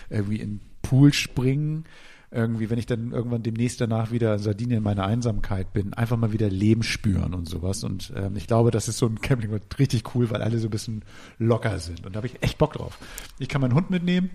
irgendwie in den Pool springen, irgendwie, wenn ich dann irgendwann demnächst danach wieder in Sardinien in meiner Einsamkeit bin, einfach mal wieder Leben spüren und sowas. Und ähm, ich glaube, das ist so ein Camping richtig cool, weil alle so ein bisschen locker sind. Und da habe ich echt Bock drauf. Ich kann meinen Hund mitnehmen.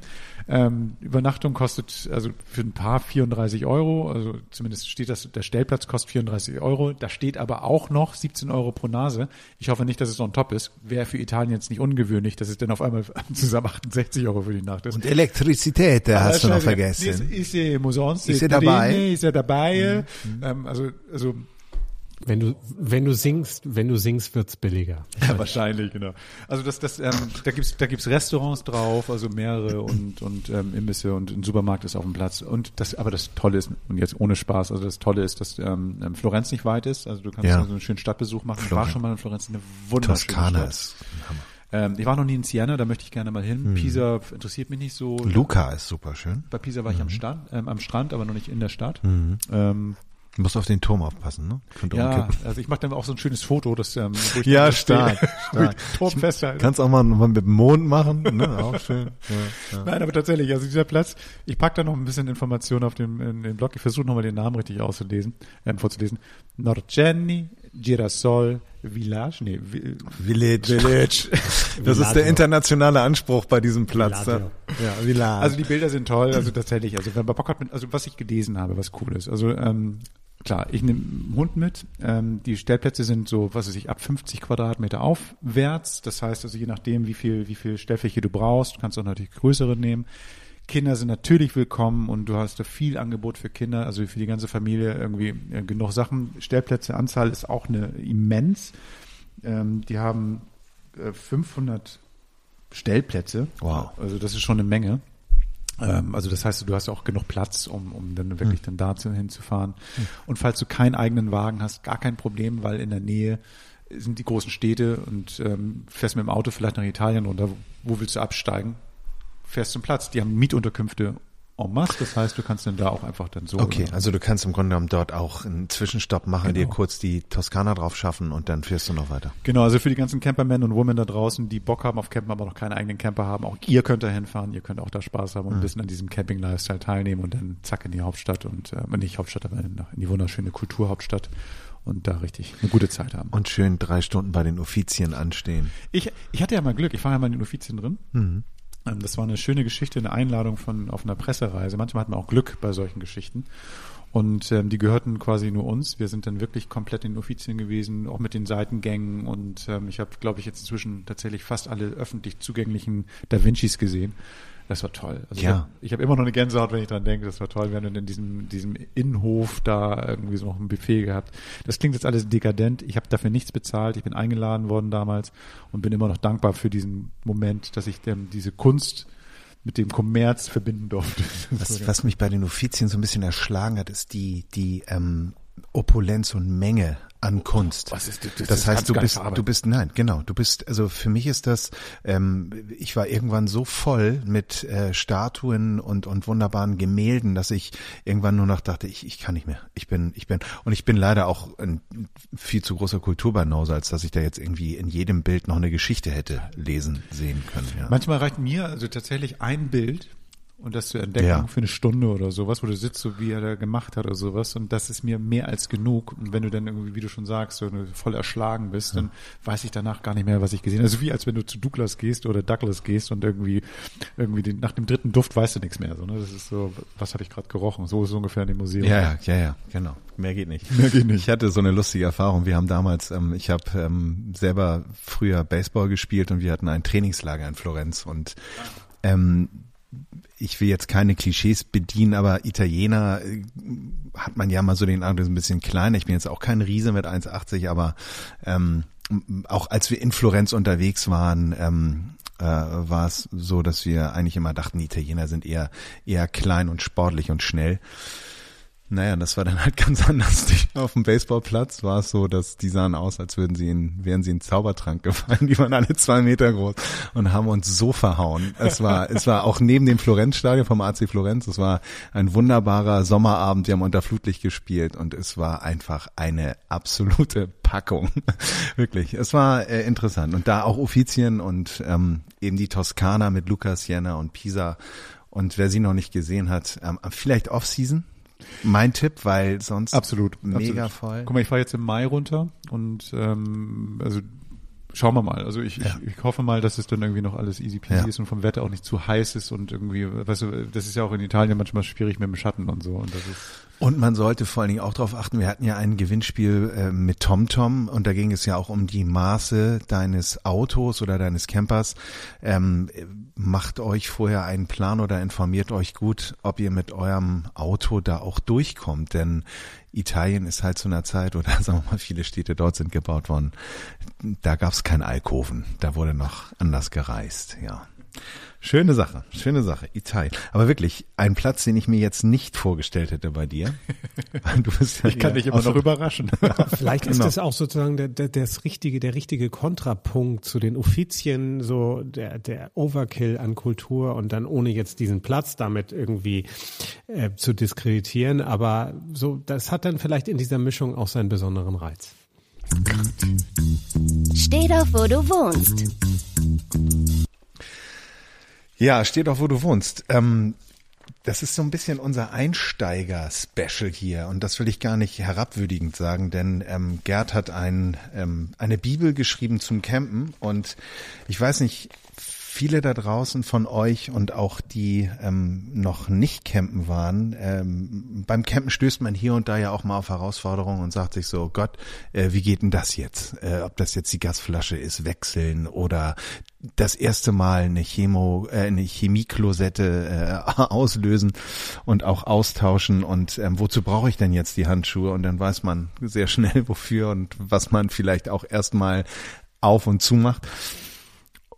Ähm, Übernachtung kostet also für ein Paar 34 Euro. Also zumindest steht das, der Stellplatz kostet 34 Euro. Da steht aber auch noch 17 Euro pro Nase. Ich hoffe nicht, dass es on top ist. Wäre für Italien jetzt nicht ungewöhnlich, dass es dann auf einmal zusammen 68 Euro für die Nacht ist. Und Elektrizität, da hast du noch vergessen. ist, ist umsonst. Ist er dabei? Ist er dabei? Ähm, also, also Wenn du, wenn du singst, wenn du singst, wird's billiger. Ja, wahrscheinlich, genau. Also das, das, ähm, da gibt's, da gibt's Restaurants drauf, also mehrere und und ähm, Imbisse und ein Supermarkt ist auf dem Platz. Und das, aber das Tolle ist und jetzt ohne Spaß, also das Tolle ist, dass ähm, ähm, Florenz nicht weit ist. Also du kannst Ja. also einen schönen Stadtbesuch machen. Ich war Florenz. schon mal in Florenz, eine wunderschöne Toskana Stadt. ist ein Hammer. Ähm, ich war noch nie in Siena, da möchte ich gerne mal hin. Hm. Pisa interessiert mich nicht so. Luca ist super schön. Bei Pisa war ich am Strand, ähm, am Strand, aber noch nicht in der Stadt. Mhm. Ähm, Du musst auf den Turm aufpassen, ne? Könnte ja, umkippen. also ich mache dann auch so ein schönes Foto, das ähm, wo ich Ja, stehe, stark. Turm festhalte. Kannst auch mal, mal mit dem Mond machen, ne? Auch schön. Ja, ja. Nein, aber tatsächlich, also dieser Platz, ich pack da noch ein bisschen Informationen auf dem in, den Blog. Ich versuche nochmal den Namen richtig auszulesen, ähm, vorzulesen. Norcenni, Girasol, Village, nee, Vi- Village. Village. Das ist der internationale Anspruch bei diesem Platz. Villaggio. Ja, Village. Also die Bilder sind toll, also tatsächlich, also wenn man Bock hat, mit, also was ich gelesen habe, was cool ist. Also ähm, klar, ich nehme einen Hund mit. Ähm, die Stellplätze sind so, was weiß ich, ab 50 Quadratmeter aufwärts. Das heißt also je nachdem, wie viel, wie viel Stellfläche du brauchst, kannst du auch natürlich größere nehmen. Kinder sind natürlich willkommen und du hast da viel Angebot für Kinder, also für die ganze Familie irgendwie äh, genug Sachen. Stellplätze, Anzahl ist auch eine immens. Ähm, die haben äh, 500 Stellplätze. Wow. Also das ist schon eine Menge. Ähm, also das heißt, du hast auch genug Platz, um, um dann wirklich Hm. dann da hinzufahren. Und falls du keinen eigenen Wagen hast, gar kein Problem, weil in der Nähe sind die großen Städte und ähm, fährst mit dem Auto vielleicht nach Italien runter. Wo willst du absteigen? Fährst zum Platz. Die haben Mietunterkünfte en masse. Das heißt, du kannst dann da auch einfach dann so. Okay, also du kannst im Grunde genommen dort auch einen Zwischenstopp machen, dir Genau. kurz die Toskana drauf schaffen und dann fährst du noch weiter. Genau, also für die ganzen Campermen und Women da draußen, die Bock haben auf Campen, aber noch keinen eigenen Camper haben, auch ihr könnt da hinfahren, ihr könnt auch da Spaß haben und ein bisschen an diesem Camping-Lifestyle teilnehmen und dann zack in die Hauptstadt und äh, nicht Hauptstadt, aber in, in die wunderschöne Kulturhauptstadt und da richtig eine gute Zeit haben. Und schön drei Stunden bei den Offizien anstehen. Ich, ich hatte ja mal Glück, ich war ja mal in den Offizien drin. Ähm, Das war eine schöne Geschichte, eine Einladung von auf einer Pressereise. Manchmal hat man auch Glück bei solchen Geschichten. Und ähm, die gehörten quasi nur uns. Wir sind dann wirklich komplett in den Offizien gewesen, auch mit den Seitengängen. Und ähm, ich habe, glaube ich, jetzt inzwischen tatsächlich fast alle öffentlich zugänglichen Da Vincis gesehen. Das war toll. Also Ja. ich habe hab immer noch eine Gänsehaut, wenn ich dran denke. Das war toll. Wir haben dann in diesem, diesem Innenhof da irgendwie so noch ein Buffet gehabt. Das klingt jetzt alles dekadent. Ich habe dafür nichts bezahlt. Ich bin eingeladen worden damals und bin immer noch dankbar für diesen Moment, dass ich ähm, diese Kunst mit dem Kommerz verbinden durfte. Was, was mich bei den Offizien so ein bisschen erschlagen hat, ist die, die ähm, Opulenz und Menge an Kunst. Was ist das? Das ist heißt, du bist, du bist, nein, genau, du bist, also für mich ist das, ähm, ich war irgendwann so voll mit äh, Statuen und und wunderbaren Gemälden, dass ich irgendwann nur noch dachte, ich, ich kann nicht mehr. Ich bin, ich bin, und ich bin leider auch ein viel zu großer Kulturbanause, als dass ich da jetzt irgendwie in jedem Bild noch eine Geschichte hätte lesen sehen können. Ja. Manchmal reicht mir also tatsächlich ein Bild und das zu entdecken Ja. für eine Stunde oder sowas, wo du sitzt, so wie er da gemacht hat oder sowas. Und das ist mir mehr als genug. Und wenn du dann irgendwie, wie du schon sagst, so voll erschlagen bist, dann weiß ich danach gar nicht mehr, was ich gesehen habe. Also wie als wenn du zu Douglas gehst oder Douglas gehst und irgendwie, irgendwie den, nach dem dritten Duft weißt du nichts mehr. So, ne? Das ist so, was habe ich gerade gerochen? So ist es ungefähr in dem Museum. Ja, ja, ja, ja, genau. Mehr geht nicht. Mehr geht nicht. Ich hatte so eine lustige Erfahrung. Wir haben damals, ähm, ich habe ähm, selber früher Baseball gespielt und wir hatten ein Trainingslager in Florenz und ähm, ich will jetzt keine Klischees bedienen, aber Italiener äh, hat man ja mal so den Eindruck, sind ein bisschen kleiner. Ich bin jetzt auch kein Riese mit 1,80, aber ähm, auch als wir in Florenz unterwegs waren, ähm, äh, war es so, dass wir eigentlich immer dachten, Italiener sind eher eher klein und sportlich und schnell. Naja, das war dann halt ganz anders. Auf dem Baseballplatz war es so, dass die sahen aus, als würden sie in, wären sie in Zaubertrank gefallen. Die waren alle zwei Meter groß und haben uns so verhauen. Es war, es war auch neben dem Florenzstadion vom AC Florenz. Es war ein wunderbarer Sommerabend. Wir haben unter Flutlicht gespielt und es war einfach eine absolute Packung. Wirklich. Es war äh, interessant. Und da auch Uffizien und ähm, eben die Toskana mit Luca, Siena und Pisa Und wer sie noch nicht gesehen hat, ähm, vielleicht Off-Season. Mein Tipp, weil sonst Absolut. mega absolut. voll. Guck mal, ich fahre jetzt im Mai runter und ähm, also schauen wir mal. Also ich, Ja. ich, ich hoffe mal, dass es dann irgendwie noch alles easy peasy Ja. ist und vom Wetter auch nicht zu heiß ist und irgendwie, weißt du, das ist ja auch in Italien manchmal schwierig mit dem Schatten und so. Und das ist Und man sollte vor allen Dingen auch darauf achten, wir hatten ja ein Gewinnspiel äh, mit TomTom und da ging es ja auch um die Maße deines Autos oder deines Campers. Ähm, macht euch vorher einen Plan oder informiert euch gut, ob ihr mit eurem Auto da auch durchkommt, denn Italien ist halt zu einer Zeit, oder sagen wir mal, viele Städte dort sind gebaut worden, da gab es kein Alkoven, da wurde noch anders gereist, ja. Schöne Sache, schöne Sache, Italien. Aber wirklich, ein Platz, den ich mir jetzt nicht vorgestellt hätte bei dir. Du bist ja ich kann dich immer noch überraschen. Vielleicht ist Genau. das auch sozusagen der, der, das richtige, der richtige Kontrapunkt zu den Uffizien, so der, der Overkill an Kultur und dann ohne jetzt diesen Platz damit irgendwie äh, zu diskreditieren. Aber so, das hat dann vielleicht in dieser Mischung auch seinen besonderen Reiz. Steh doch, wo du wohnst. Ja, steht auch, wo du wohnst. Ähm, das ist so ein bisschen unser Einsteiger-Special hier und das will ich gar nicht herabwürdigend sagen, denn ähm, Gerd hat ein, ähm, eine Bibel geschrieben zum Campen und ich weiß nicht, viele da draußen von euch und auch die ähm, noch nicht campen waren, ähm, beim Campen stößt man hier und da ja auch mal auf Herausforderungen und sagt sich so, Gott, äh, wie geht denn das jetzt? Äh, ob das jetzt die Gasflasche ist, wechseln oder das erste Mal eine Chemo, äh, eine Chemieklosette äh, auslösen und auch austauschen und ähm, wozu brauche ich denn jetzt die Handschuhe? Und dann weiß man sehr schnell wofür und was man vielleicht auch erstmal auf und zu macht.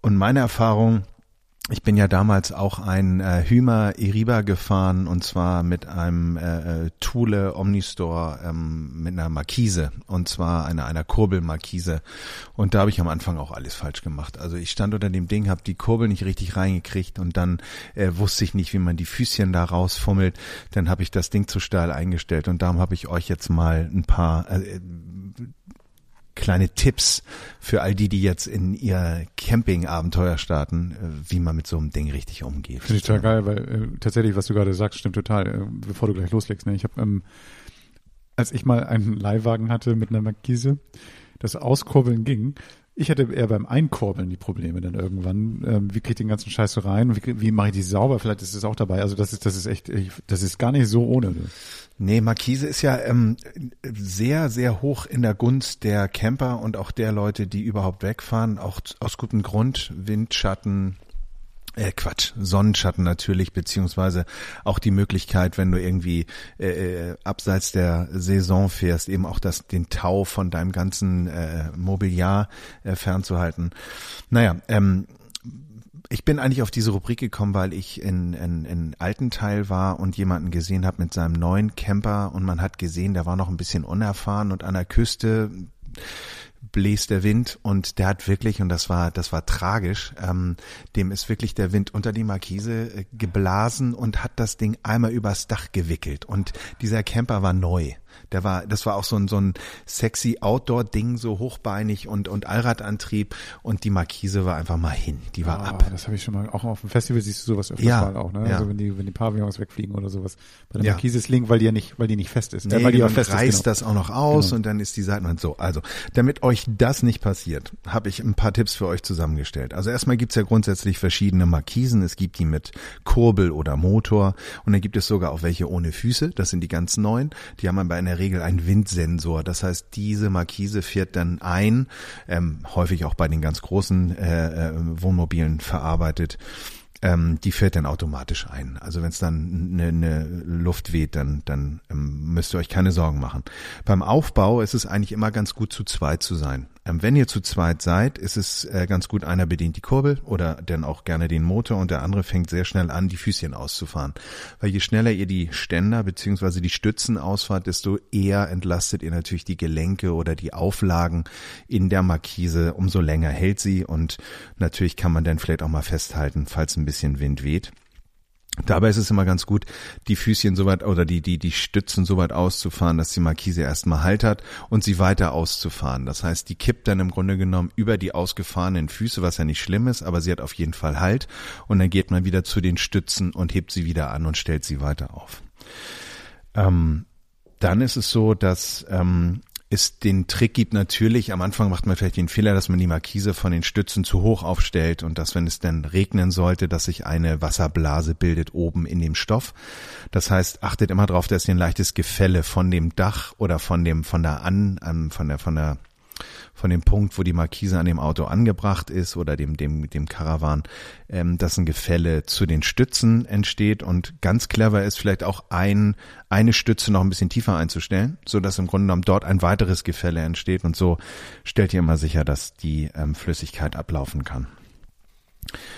Und meine Erfahrung, ich bin ja damals auch ein äh, Hymer Iriba gefahren und zwar mit einem äh, äh, Thule Omnistore ähm, mit einer Markise und zwar einer einer Kurbelmarkise und da habe ich am Anfang auch alles falsch gemacht. Also ich stand unter dem Ding, habe die Kurbel nicht richtig reingekriegt und dann äh, wusste ich nicht, wie man die Füßchen da rausfummelt. Dann habe ich das Ding zu steil eingestellt und darum habe ich euch jetzt mal ein paar äh, kleine Tipps für all die, die jetzt in ihr Camping-Abenteuer starten, äh, wie man mit so einem Ding richtig umgeht. Finde ich total geil, weil äh, tatsächlich, was du gerade sagst, stimmt total. Äh, bevor du gleich loslegst, ne? ich habe, ähm, als ich mal einen Leihwagen hatte mit einer Markise, das Auskurbeln ging. Ich hatte eher beim Einkurbeln die Probleme dann irgendwann. Ähm, wie krieg ich den ganzen Scheiß so rein? Wie, wie mache ich die sauber? Vielleicht ist es auch dabei. Also das ist, das ist echt, das ist gar nicht so ohne. Ne? Nee, Markise ist ja ähm, sehr, sehr hoch in der Gunst der Camper und auch der Leute, die überhaupt wegfahren, auch aus gutem Grund, Windschatten, äh, Quatsch, Sonnenschatten natürlich, beziehungsweise auch die Möglichkeit, wenn du irgendwie äh, äh, abseits der Saison fährst, eben auch das, den Tau von deinem ganzen äh, Mobiliar äh, fernzuhalten. Naja, ähm, ich bin eigentlich auf diese Rubrik gekommen, weil ich in, in, in Altenteil war und jemanden gesehen habe mit seinem neuen Camper und man hat gesehen, der war noch ein bisschen unerfahren und an der Küste bläst der Wind und der hat wirklich, und das war, das war tragisch, ähm, dem ist wirklich der Wind unter die Markise äh, geblasen und hat das Ding einmal übers Dach gewickelt. Und dieser Camper war neu. Der war, das war auch so ein, so ein sexy Outdoor-Ding, so hochbeinig und, und Allradantrieb und die Markise war einfach mal hin. Die war Ah, ab. Das habe ich schon mal, auch auf dem Festival siehst du sowas öfters Ja, mal auch, ne? ja. Also wenn die, wenn die Pavillons wegfliegen oder sowas. Bei der Ja. Markise ist link, weil die ja nicht, weil die nicht fest ist. Nee, äh, weil die ja fest reißt ist, genau. das auch noch aus Genau. und dann ist die Seitenwand so. Also, damit euch das nicht passiert, habe ich ein paar Tipps für euch zusammengestellt. Also erstmal gibt's ja grundsätzlich verschiedene Markisen. Es gibt die mit Kurbel oder Motor und dann gibt es sogar auch welche ohne Füße. Das sind die ganz neuen. Die haben aber in der Regel einen Windsensor. Das heißt, diese Markise fährt dann ein, ähm, häufig auch bei den ganz großen äh, äh, Wohnmobilen verarbeitet ähm, die fährt dann automatisch ein. Also wenn es dann eine, eine Luft weht, dann, dann ähm, müsst ihr euch keine Sorgen machen. Beim Aufbau ist es eigentlich immer ganz gut, zu zweit zu sein. Ähm, wenn ihr zu zweit seid, ist es äh, ganz gut, einer bedient die Kurbel oder dann auch gerne den Motor und der andere fängt sehr schnell an, die Füßchen auszufahren. Weil je schneller ihr die Ständer beziehungsweise die Stützen ausfahrt, desto eher entlastet ihr natürlich die Gelenke oder die Auflagen in der Markise, umso länger hält sie und natürlich kann man dann vielleicht auch mal festhalten, falls ein bisschen Wind weht. Dabei ist es immer ganz gut, die Füßchen so weit oder die, die, die Stützen so weit auszufahren, dass die Markise erstmal Halt hat und sie weiter auszufahren. Das heißt, die kippt dann im Grunde genommen über die ausgefahrenen Füße, was ja nicht schlimm ist, aber sie hat auf jeden Fall Halt und dann geht man wieder zu den Stützen und hebt sie wieder an und stellt sie weiter auf. Ähm, dann ist es so, dass ähm, es den Trick gibt natürlich, am Anfang macht man vielleicht den Fehler, dass man die Markise von den Stützen zu hoch aufstellt und dass, wenn es dann regnen sollte, dass sich eine Wasserblase bildet oben in dem Stoff. Das heißt, achtet immer darauf, dass ihr ein leichtes Gefälle von dem Dach oder von dem, von der An, von der, von der von dem Punkt, wo die Markise an dem Auto angebracht ist oder dem, dem, dem Caravan, ähm, dass ein Gefälle zu den Stützen entsteht und ganz clever ist vielleicht auch ein, eine Stütze noch ein bisschen tiefer einzustellen, so dass im Grunde genommen dort ein weiteres Gefälle entsteht und so stellt ihr immer sicher, dass die ähm, Flüssigkeit ablaufen kann.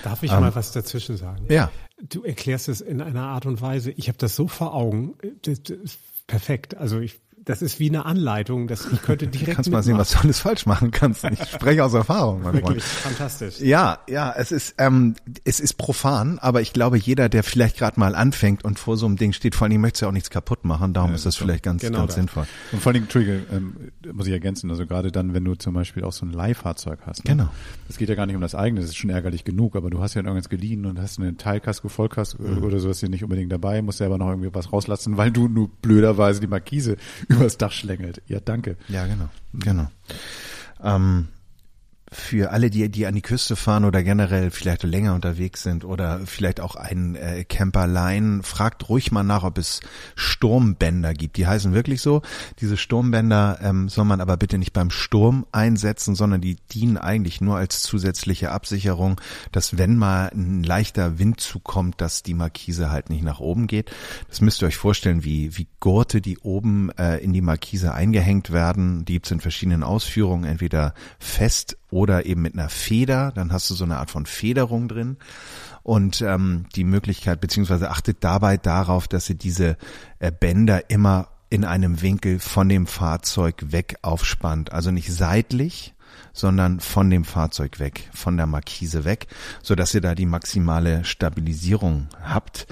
Darf ich ähm, mal was dazwischen sagen? Ja. Du erklärst es in einer Art und Weise, ich habe das so vor Augen, das, das perfekt. Also ich das ist wie eine Anleitung. Das, ich könnte direkt. Du kannst mal sehen, was du alles falsch machen kannst. Ich spreche aus Erfahrung, mein Wirklich, Freund. fantastisch. Ja, ja, es ist, ähm, es ist profan, aber ich glaube, jeder, der vielleicht gerade mal anfängt und vor so einem Ding steht, vor allem möchte ja auch nichts kaputt machen, darum ja, ist das vielleicht ganz, genau ganz das. sinnvoll. Und vor allem, Entschuldige, ähm, muss ich ergänzen, also gerade dann, wenn du zum Beispiel auch so ein Leihfahrzeug hast. Ne? Genau. Es geht ja gar nicht um das eigene, das ist schon ärgerlich genug, aber du hast ja irgendwas geliehen und hast eine Teilkasko, Vollkasko mhm. oder sowas hier nicht unbedingt dabei, musst selber noch irgendwie was rauslassen, weil du nur blöderweise die Markise übers Dach schlängelt. Ja, danke. Ja, genau. Genau. Ähm, für alle, die, die an die Küste fahren oder generell vielleicht länger unterwegs sind oder vielleicht auch ein äh, Camper leihen, fragt ruhig mal nach, ob es Sturmbänder gibt. Die heißen wirklich so. Diese Sturmbänder ähm, soll man aber bitte nicht beim Sturm einsetzen, sondern die dienen eigentlich nur als zusätzliche Absicherung, dass wenn mal ein leichter Wind zukommt, dass die Markise halt nicht nach oben geht. Das müsst ihr euch vorstellen, wie, wie Gurte, die oben äh, in die Markise eingehängt werden. Die gibt's in verschiedenen Ausführungen, entweder fest oder eben mit einer Feder, dann hast du so eine Art von Federung drin und ähm, die Möglichkeit, beziehungsweise achtet dabei darauf, dass ihr diese äh, Bänder immer in einem Winkel von dem Fahrzeug weg aufspannt, also nicht seitlich, sondern von dem Fahrzeug weg, von der Markise weg, so dass ihr da die maximale Stabilisierung habt.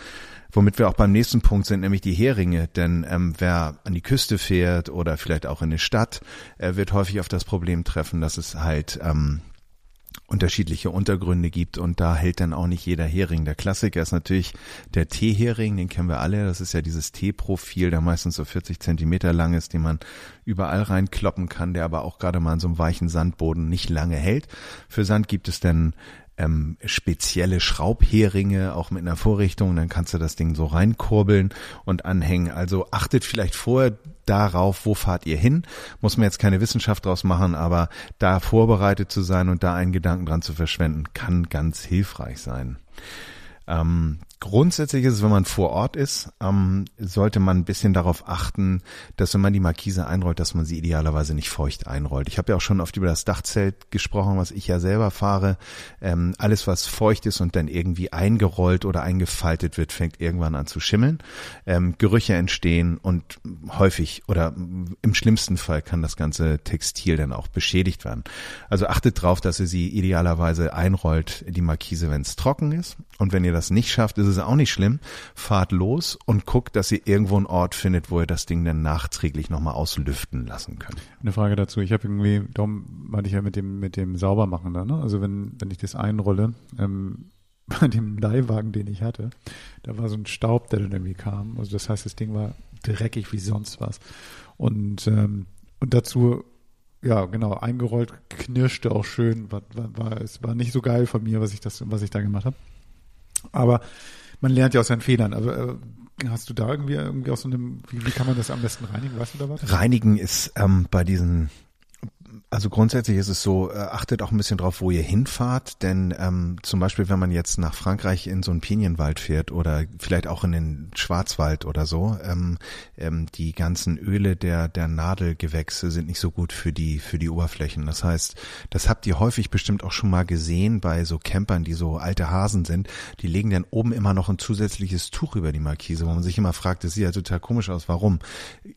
Womit wir auch beim nächsten Punkt sind, nämlich die Heringe. Denn ähm, wer an die Küste fährt oder vielleicht auch in eine Stadt, äh, wird häufig auf das Problem treffen, dass es halt ähm, unterschiedliche Untergründe gibt und da hält dann auch nicht jeder Hering. Der Klassiker ist natürlich der T-Hering, den kennen wir alle. Das ist ja dieses T-Profil, der meistens so 40 Zentimeter lang ist, den man überall reinkloppen kann, der aber auch gerade mal an so einem weichen Sandboden nicht lange hält. Für Sand gibt es dann ähm, spezielle Schraubheringe, auch mit einer Vorrichtung, dann kannst du das Ding so reinkurbeln und anhängen. Also achtet vielleicht vorher darauf, wo fahrt ihr hin. Muss man jetzt keine Wissenschaft draus machen, aber da vorbereitet zu sein und da einen Gedanken dran zu verschwenden, kann ganz hilfreich sein. Ähm, Grundsätzlich ist es, wenn man vor Ort ist, ähm, sollte man ein bisschen darauf achten, dass wenn man die Markise einrollt, dass man sie idealerweise nicht feucht einrollt. Ich habe ja auch schon oft über das Dachzelt gesprochen, was ich ja selber fahre. Ähm, alles, was feucht ist und dann irgendwie eingerollt oder eingefaltet wird, fängt irgendwann an zu schimmeln. Ähm, Gerüche entstehen und häufig oder im schlimmsten Fall kann das ganze Textil dann auch beschädigt werden. Also achtet drauf, dass ihr sie idealerweise einrollt, die Markise, wenn es trocken ist. Und wenn ihr das nicht schafft, ist es auch nicht schlimm. Fahrt los und guckt, dass ihr irgendwo einen Ort findet, wo ihr das Ding dann nachträglich nochmal auslüften lassen könnt. Eine Frage dazu. Ich habe irgendwie, darum meinte ich ja mit dem, mit dem Saubermachen da, ne? Also wenn, wenn ich das einrolle, ähm, bei dem Leihwagen, den ich hatte, da war so ein Staub, der dann irgendwie kam. Also das heißt, das Ding war dreckig wie sonst was. Und, ähm, und dazu ja, genau, eingerollt, knirschte auch schön, war, war, war, es war nicht so geil von mir, was ich das, was ich da gemacht habe. Aber man lernt ja aus seinen Fehlern. Aber äh, hast du da irgendwie irgendwie aus so einem, wie, wie kann man das am besten reinigen? Weißt du da was? Reinigen ist ähm, bei diesen also grundsätzlich ist es so, äh, achtet auch ein bisschen drauf, wo ihr hinfahrt, denn ähm, zum Beispiel, wenn man jetzt nach Frankreich in so einen Pinienwald fährt oder vielleicht auch in den Schwarzwald oder so, ähm, ähm, die ganzen Öle der der Nadelgewächse sind nicht so gut für die für die Oberflächen. Das heißt, das habt ihr häufig bestimmt auch schon mal gesehen bei so Campern, die so alte Hasen sind. Die legen dann oben immer noch ein zusätzliches Tuch über die Markise, wo man sich immer fragt, das sieht ja total komisch aus. Warum?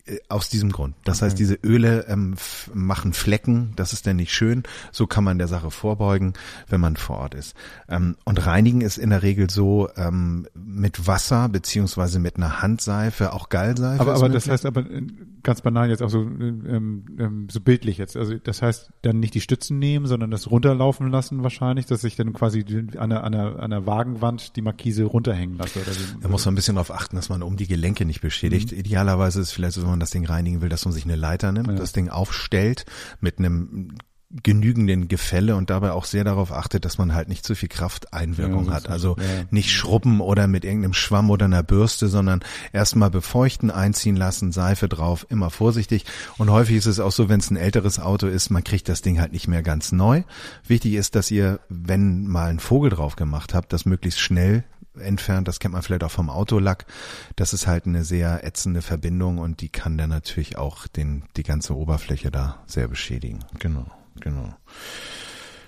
Äh, aus diesem Grund. Das heißt, diese Öle ähm, machen Flecken lecken, das ist denn nicht schön. So kann man der Sache vorbeugen, wenn man vor Ort ist. Ähm, und reinigen ist in der Regel so ähm, mit Wasser beziehungsweise mit einer Handseife, auch Gallseife. Aber, aber das heißt aber äh, ganz banal jetzt auch so, ähm, ähm, so bildlich jetzt. Also das heißt dann nicht die Stützen nehmen, sondern das runterlaufen lassen wahrscheinlich, dass ich dann quasi an der, an der, an der Wagenwand die Markise runterhängen lasse. Oder wie. Da muss man ein bisschen darauf achten, dass man um die Gelenke nicht beschädigt. Mhm. Idealerweise ist es vielleicht so, wenn man das Ding reinigen will, dass man sich eine Leiter nimmt, das Ding aufstellt mit einem genügenden Gefälle und dabei auch sehr darauf achtet, dass man halt nicht zu viel Krafteinwirkung Ja, hat. Also ja. nicht schrubben oder mit irgendeinem Schwamm oder einer Bürste, sondern erstmal befeuchten, einziehen lassen, Seife drauf, immer vorsichtig. Und häufig ist es auch so, wenn es ein älteres Auto ist, man kriegt das Ding halt nicht mehr ganz neu. Wichtig ist, dass ihr, wenn mal ein Vogel drauf gemacht habt, das möglichst schnell entfernt. Das kennt man vielleicht auch vom Autolack. Das ist halt eine sehr ätzende Verbindung und die kann dann natürlich auch den, die ganze Oberfläche da sehr beschädigen. Genau, genau.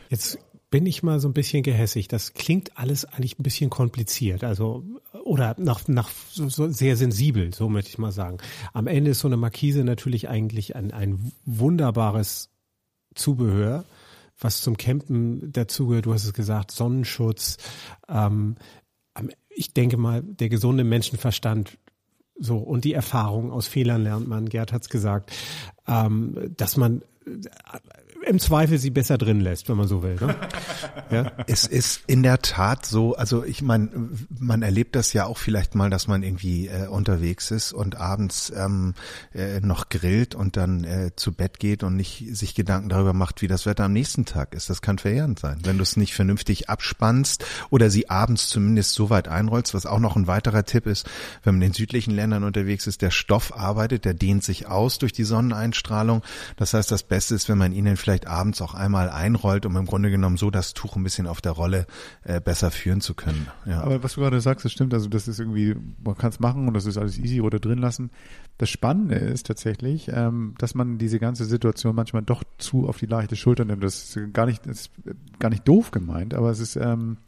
Jetzt bin ich mal so ein bisschen gehässig. Das klingt alles eigentlich ein bisschen kompliziert, also oder nach, nach so, so sehr sensibel, so möchte ich mal sagen. Am Ende ist so eine Markise natürlich eigentlich ein, ein wunderbares Zubehör, was zum Campen dazugehört. Du hast es gesagt, Sonnenschutz. Ähm, ich denke mal, der gesunde Menschenverstand so und die Erfahrung aus Fehlern lernt man. Gerd hat's gesagt, ähm, dass man äh, im Zweifel sie besser drin lässt, wenn man so will. Ne? ja? Es ist in der Tat so, also ich meine, man erlebt das ja auch vielleicht mal, dass man irgendwie äh, unterwegs ist und abends ähm, äh, noch grillt und dann äh, zu Bett geht und nicht sich Gedanken darüber macht, wie das Wetter am nächsten Tag ist. Das kann verheerend sein, wenn du es nicht vernünftig abspannst oder sie abends zumindest so weit einrollst, was auch noch ein weiterer Tipp ist, wenn man in südlichen Ländern unterwegs ist, der Stoff arbeitet, der dehnt sich aus durch die Sonneneinstrahlung. Das heißt, das Beste ist, wenn man ihn dann vielleicht abends auch einmal einrollt, um im Grunde genommen so das Tuch ein bisschen auf der Rolle äh, besser führen zu können. Ja. Aber was du gerade sagst, das stimmt. Also das ist irgendwie, man kann es machen und das ist alles easy oder drin lassen. Das Spannende ist tatsächlich, ähm, dass man diese ganze Situation manchmal doch zu auf die leichte Schulter nimmt. Das ist gar nicht, ist gar nicht doof gemeint, aber es ist, ähm,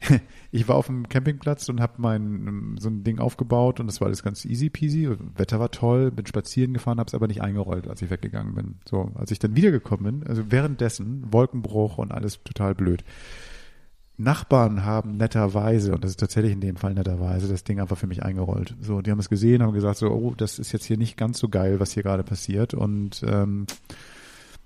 ich war auf dem Campingplatz und habe mein so ein Ding aufgebaut und das war alles ganz easy peasy. Wetter war toll, bin spazieren gefahren, habe es aber nicht eingerollt, als ich weggegangen bin. So, als ich dann wiedergekommen bin, also währenddessen Wolkenbruch und alles total blöd. Nachbarn haben netterweise, und das ist tatsächlich in dem Fall netterweise, das Ding einfach für mich eingerollt. So, die haben es gesehen, haben gesagt so, oh, das ist jetzt hier nicht ganz so geil, was hier gerade passiert. Und ähm,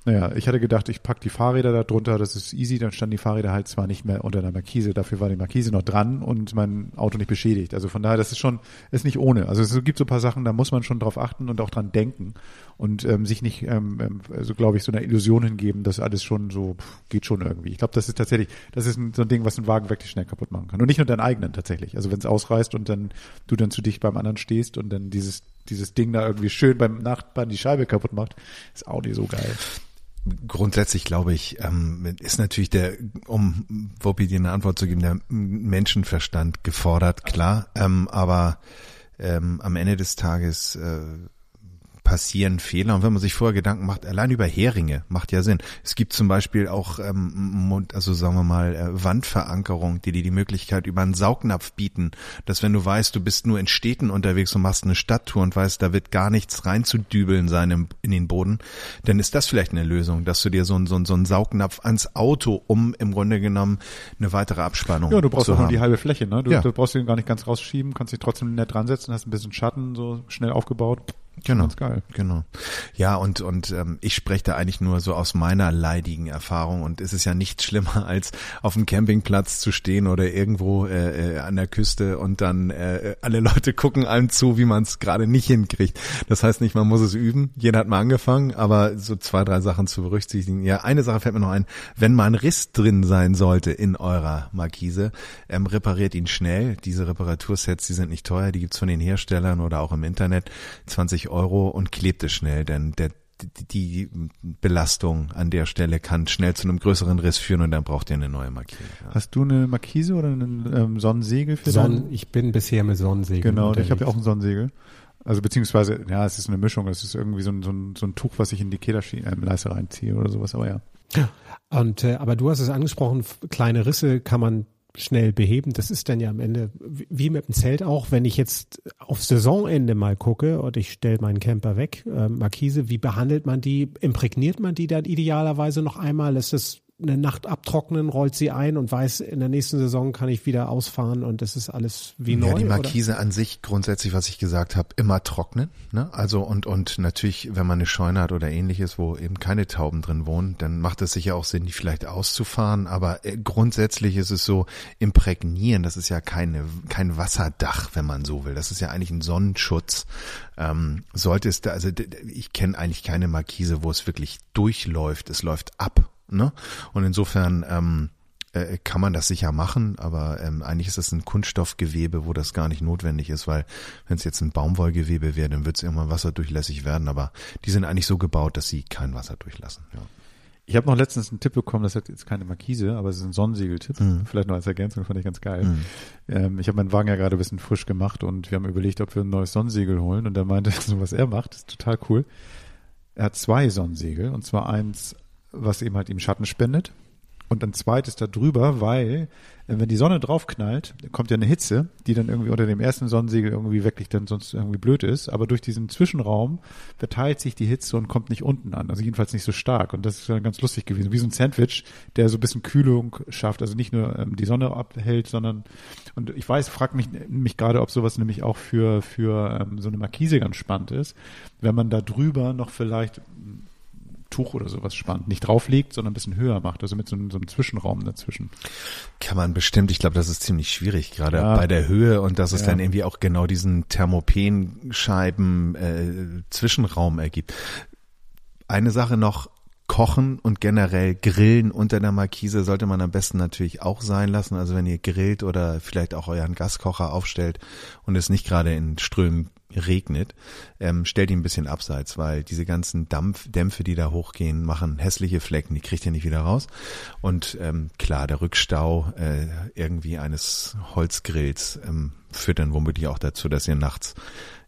naja, ich hatte gedacht, ich pack die Fahrräder da drunter, das ist easy, dann standen die Fahrräder halt zwar nicht mehr unter der Markise, dafür war die Markise noch dran und mein Auto nicht beschädigt. Also von daher, das ist schon, ist nicht ohne. Also es gibt so ein paar Sachen, da muss man schon drauf achten und auch dran denken und ähm, sich nicht, ähm, ähm, also glaube ich, so einer Illusion hingeben, dass alles schon so pff, geht schon irgendwie. Ich glaube, das ist tatsächlich, das ist ein, so ein Ding, was einen Wagen wirklich schnell kaputt machen kann. Und nicht nur deinen eigenen tatsächlich. Also wenn es ausreißt und dann du dann zu dicht beim anderen stehst und dann dieses dieses Ding da irgendwie schön beim Nachbarn die Scheibe kaputt macht, ist auch nicht so geil. Grundsätzlich glaube ich, ähm, ist natürlich der, um Woppi dir eine Antwort zu geben, der Menschenverstand gefordert, klar. Ähm, aber ähm, am Ende des Tages äh, passieren Fehler und wenn man sich vorher Gedanken macht, allein über Heringe macht ja Sinn. Es gibt zum Beispiel auch, ähm, also sagen wir mal, äh, Wandverankerung, die dir die Möglichkeit über einen Saugnapf bieten, dass wenn du weißt, du bist nur in Städten unterwegs und machst eine Stadttour und weißt, da wird gar nichts reinzudübeln sein im, in den Boden, dann ist das vielleicht eine Lösung, dass du dir so, ein- so, ein- so einen Saugnapf ans Auto, um im Grunde genommen eine weitere Abspannung Ja, du brauchst auch nur die halbe Fläche, ne? Du, Ja. du brauchst den gar nicht ganz rausschieben, kannst dich trotzdem nett dran setzen, hast ein bisschen Schatten, so schnell aufgebaut. Genau. Ganz geil. Genau. Ja, und, und ähm, ich spreche da eigentlich nur so aus meiner leidigen Erfahrung und es ist ja nichts schlimmer, als auf dem Campingplatz zu stehen oder irgendwo äh, äh, an der Küste und dann äh, alle Leute gucken einem zu, wie man es gerade nicht hinkriegt. Das heißt nicht, man muss es üben. Jeder hat mal angefangen, aber so zwei, drei Sachen zu berücksichtigen. Ja, eine Sache fällt mir noch ein. Wenn mal ein Riss drin sein sollte in eurer Markise, ähm, repariert ihn schnell. Diese Reparatursets, die sind nicht teuer, die gibt's von den Herstellern oder auch im Internet. 20 Euro und klebt es schnell, denn der die- die Belastung an der Stelle kann schnell zu einem größeren Riss führen und dann braucht ihr eine neue Markise. Ja. Hast du eine Markise oder einen ähm, Sonnensegel für Sonnen, deinen? ich bin bisher mit Sonnensegel Genau, ich unterwegs. habe ja auch ein Sonnensegel. Also beziehungsweise, ja, es ist eine Mischung. Es ist irgendwie so ein, so ein, so ein Tuch, was ich in die Kederleiste reinziehe oder sowas, aber ja. Und äh, aber du hast es angesprochen, kleine Risse kann man schnell beheben. Das ist dann ja am Ende wie mit dem Zelt auch, wenn ich jetzt auf Saisonende mal gucke und ich stelle meinen Camper weg, äh, Markise, wie behandelt man die? Imprägniert man die dann idealerweise noch einmal? Ist das eine Nacht abtrocknen, rollt sie ein und weiß, in der nächsten Saison kann ich wieder ausfahren und das ist alles wie neu. Ja, die Markise oder? an sich grundsätzlich, was ich gesagt habe, immer trocknen. Ne? Also und und natürlich, wenn man eine Scheune hat oder ähnliches, wo eben keine Tauben drin wohnen, dann macht es sicher auch Sinn, die vielleicht auszufahren. Aber äh, grundsätzlich ist es so, imprägnieren, das ist ja keine kein Wasserdach, wenn man so will. Das ist ja eigentlich ein Sonnenschutz. Ähm, sollte es da, also ich kenne eigentlich keine Markise, wo es wirklich durchläuft. Es läuft ab Ne? Und insofern ähm, äh, kann man das sicher machen, aber ähm, eigentlich ist es ein Kunststoffgewebe, wo das gar nicht notwendig ist, weil wenn es jetzt ein Baumwollgewebe wäre, dann wird es irgendwann wasserdurchlässig werden, aber die sind eigentlich so gebaut, dass sie kein Wasser durchlassen. Ja. Ich habe noch letztens einen Tipp bekommen, das hat jetzt keine Markise, aber es ist ein Sonnensegeltipp. Mhm. Vielleicht noch als Ergänzung, fand ich ganz geil. Mhm. Ähm, ich habe meinen Wagen ja gerade ein bisschen frisch gemacht und wir haben überlegt, ob wir ein neues Sonnensegel holen und er meinte, so was er macht, ist total cool. Er hat zwei Sonnensegel und zwar eins was eben halt ihm Schatten spendet. Und ein zweites da drüber, weil äh, wenn die Sonne draufknallt, kommt ja eine Hitze, die dann irgendwie unter dem ersten Sonnensegel irgendwie wirklich dann sonst irgendwie blöd ist. Aber durch diesen Zwischenraum verteilt sich die Hitze und kommt nicht unten an. Also jedenfalls nicht so stark. Und das ist dann ganz lustig gewesen. Wie so ein Sandwich, der so ein bisschen Kühlung schafft. Also nicht nur ähm, die Sonne abhält, sondern und ich weiß, frag mich, mich gerade, ob sowas nämlich auch für, für ähm, so eine Markise ganz spannend ist. Wenn man da drüber noch vielleicht Tuch oder sowas spannt, nicht drauflegt, sondern ein bisschen höher macht, also mit so, einem, so einem Zwischenraum dazwischen. Kann man bestimmt, ich glaube, das ist ziemlich schwierig, gerade ja. bei der Höhe und dass es ja. dann irgendwie auch genau diesen Thermopenscheiben äh, Zwischenraum ergibt. Eine Sache noch, Kochen und generell Grillen unter der Markise sollte man am besten natürlich auch sein lassen. Also wenn ihr grillt oder vielleicht auch euren Gaskocher aufstellt und es nicht gerade in Strömen regnet, ähm, stellt ihn ein bisschen abseits, weil diese ganzen Dampf, Dämpfe, die da hochgehen, machen hässliche Flecken, die kriegt ihr nicht wieder raus. Und ähm, klar, der Rückstau äh, irgendwie eines Holzgrills ähm, führt dann womöglich auch dazu, dass ihr nachts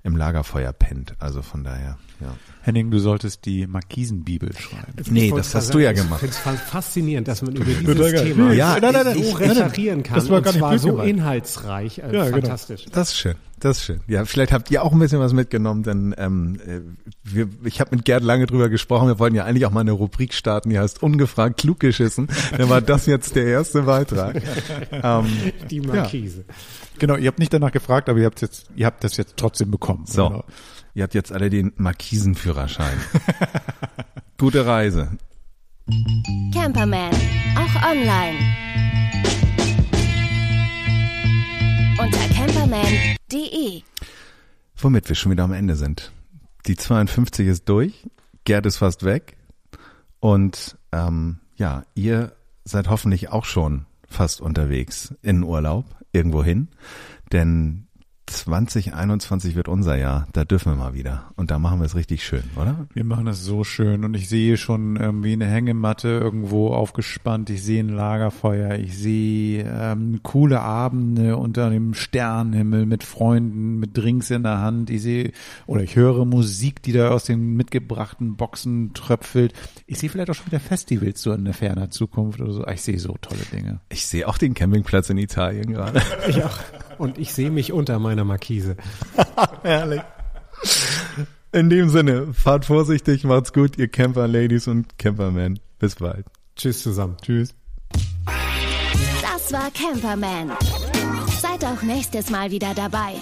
im Lagerfeuer pennt. Also von daher, ja. Henning, du solltest die Markisenbibel schreiben. Nee, das hast du ja gemacht. Ich finde es faszinierend, dass man über dieses Thema ja, nein, nein, nein, so recherchieren kann. Das war gar und zwar so gemeint. inhaltsreich. Äh, ja, genau. fantastisch. Genau. Das ist schön. Das ist schön. Ja, vielleicht habt ihr auch ein bisschen was mitgenommen, denn ähm, äh, wir, ich habe mit Gerd lange drüber gesprochen. Wir wollten ja eigentlich auch mal eine Rubrik starten, die heißt ungefragt klug geschissen. Dann war das jetzt der erste Beitrag. ähm, die Markise. Ja. Genau, ihr habt nicht danach gefragt, aber ihr habt jetzt, ihr habt das jetzt trotzdem bekommen. So. Genau. Ihr habt jetzt alle den Markisenführerschein. Gute Reise. Camperman, auch online. Unter camperman.de. Womit wir schon wieder am Ende sind. Die 52 ist durch, Gerd ist fast weg und ähm, ja, ihr seid hoffentlich auch schon fast unterwegs in Urlaub irgendwo hin, denn 2021 wird unser Jahr. Da dürfen wir mal wieder. Und da machen wir es richtig schön, oder? Wir machen es so schön. Und ich sehe schon irgendwie eine Hängematte irgendwo aufgespannt. Ich sehe ein Lagerfeuer. Ich sehe ähm, coole Abende unter dem Sternenhimmel mit Freunden, mit Drinks in der Hand. Ich sehe oder ich höre Musik, die da aus den mitgebrachten Boxen tröpfelt. Ich sehe vielleicht auch schon wieder Festivals so in der ferner Zukunft oder so. Ich sehe so tolle Dinge. Ich sehe auch den Campingplatz in Italien gerade. Ich auch. Und ich sehe mich unter meiner Markise. Herrlich. In dem Sinne, fahrt vorsichtig, macht's gut, ihr Camper-Ladies und Campermen. Bis bald. Tschüss zusammen. Tschüss. Das war Camperman. Seid auch nächstes Mal wieder dabei.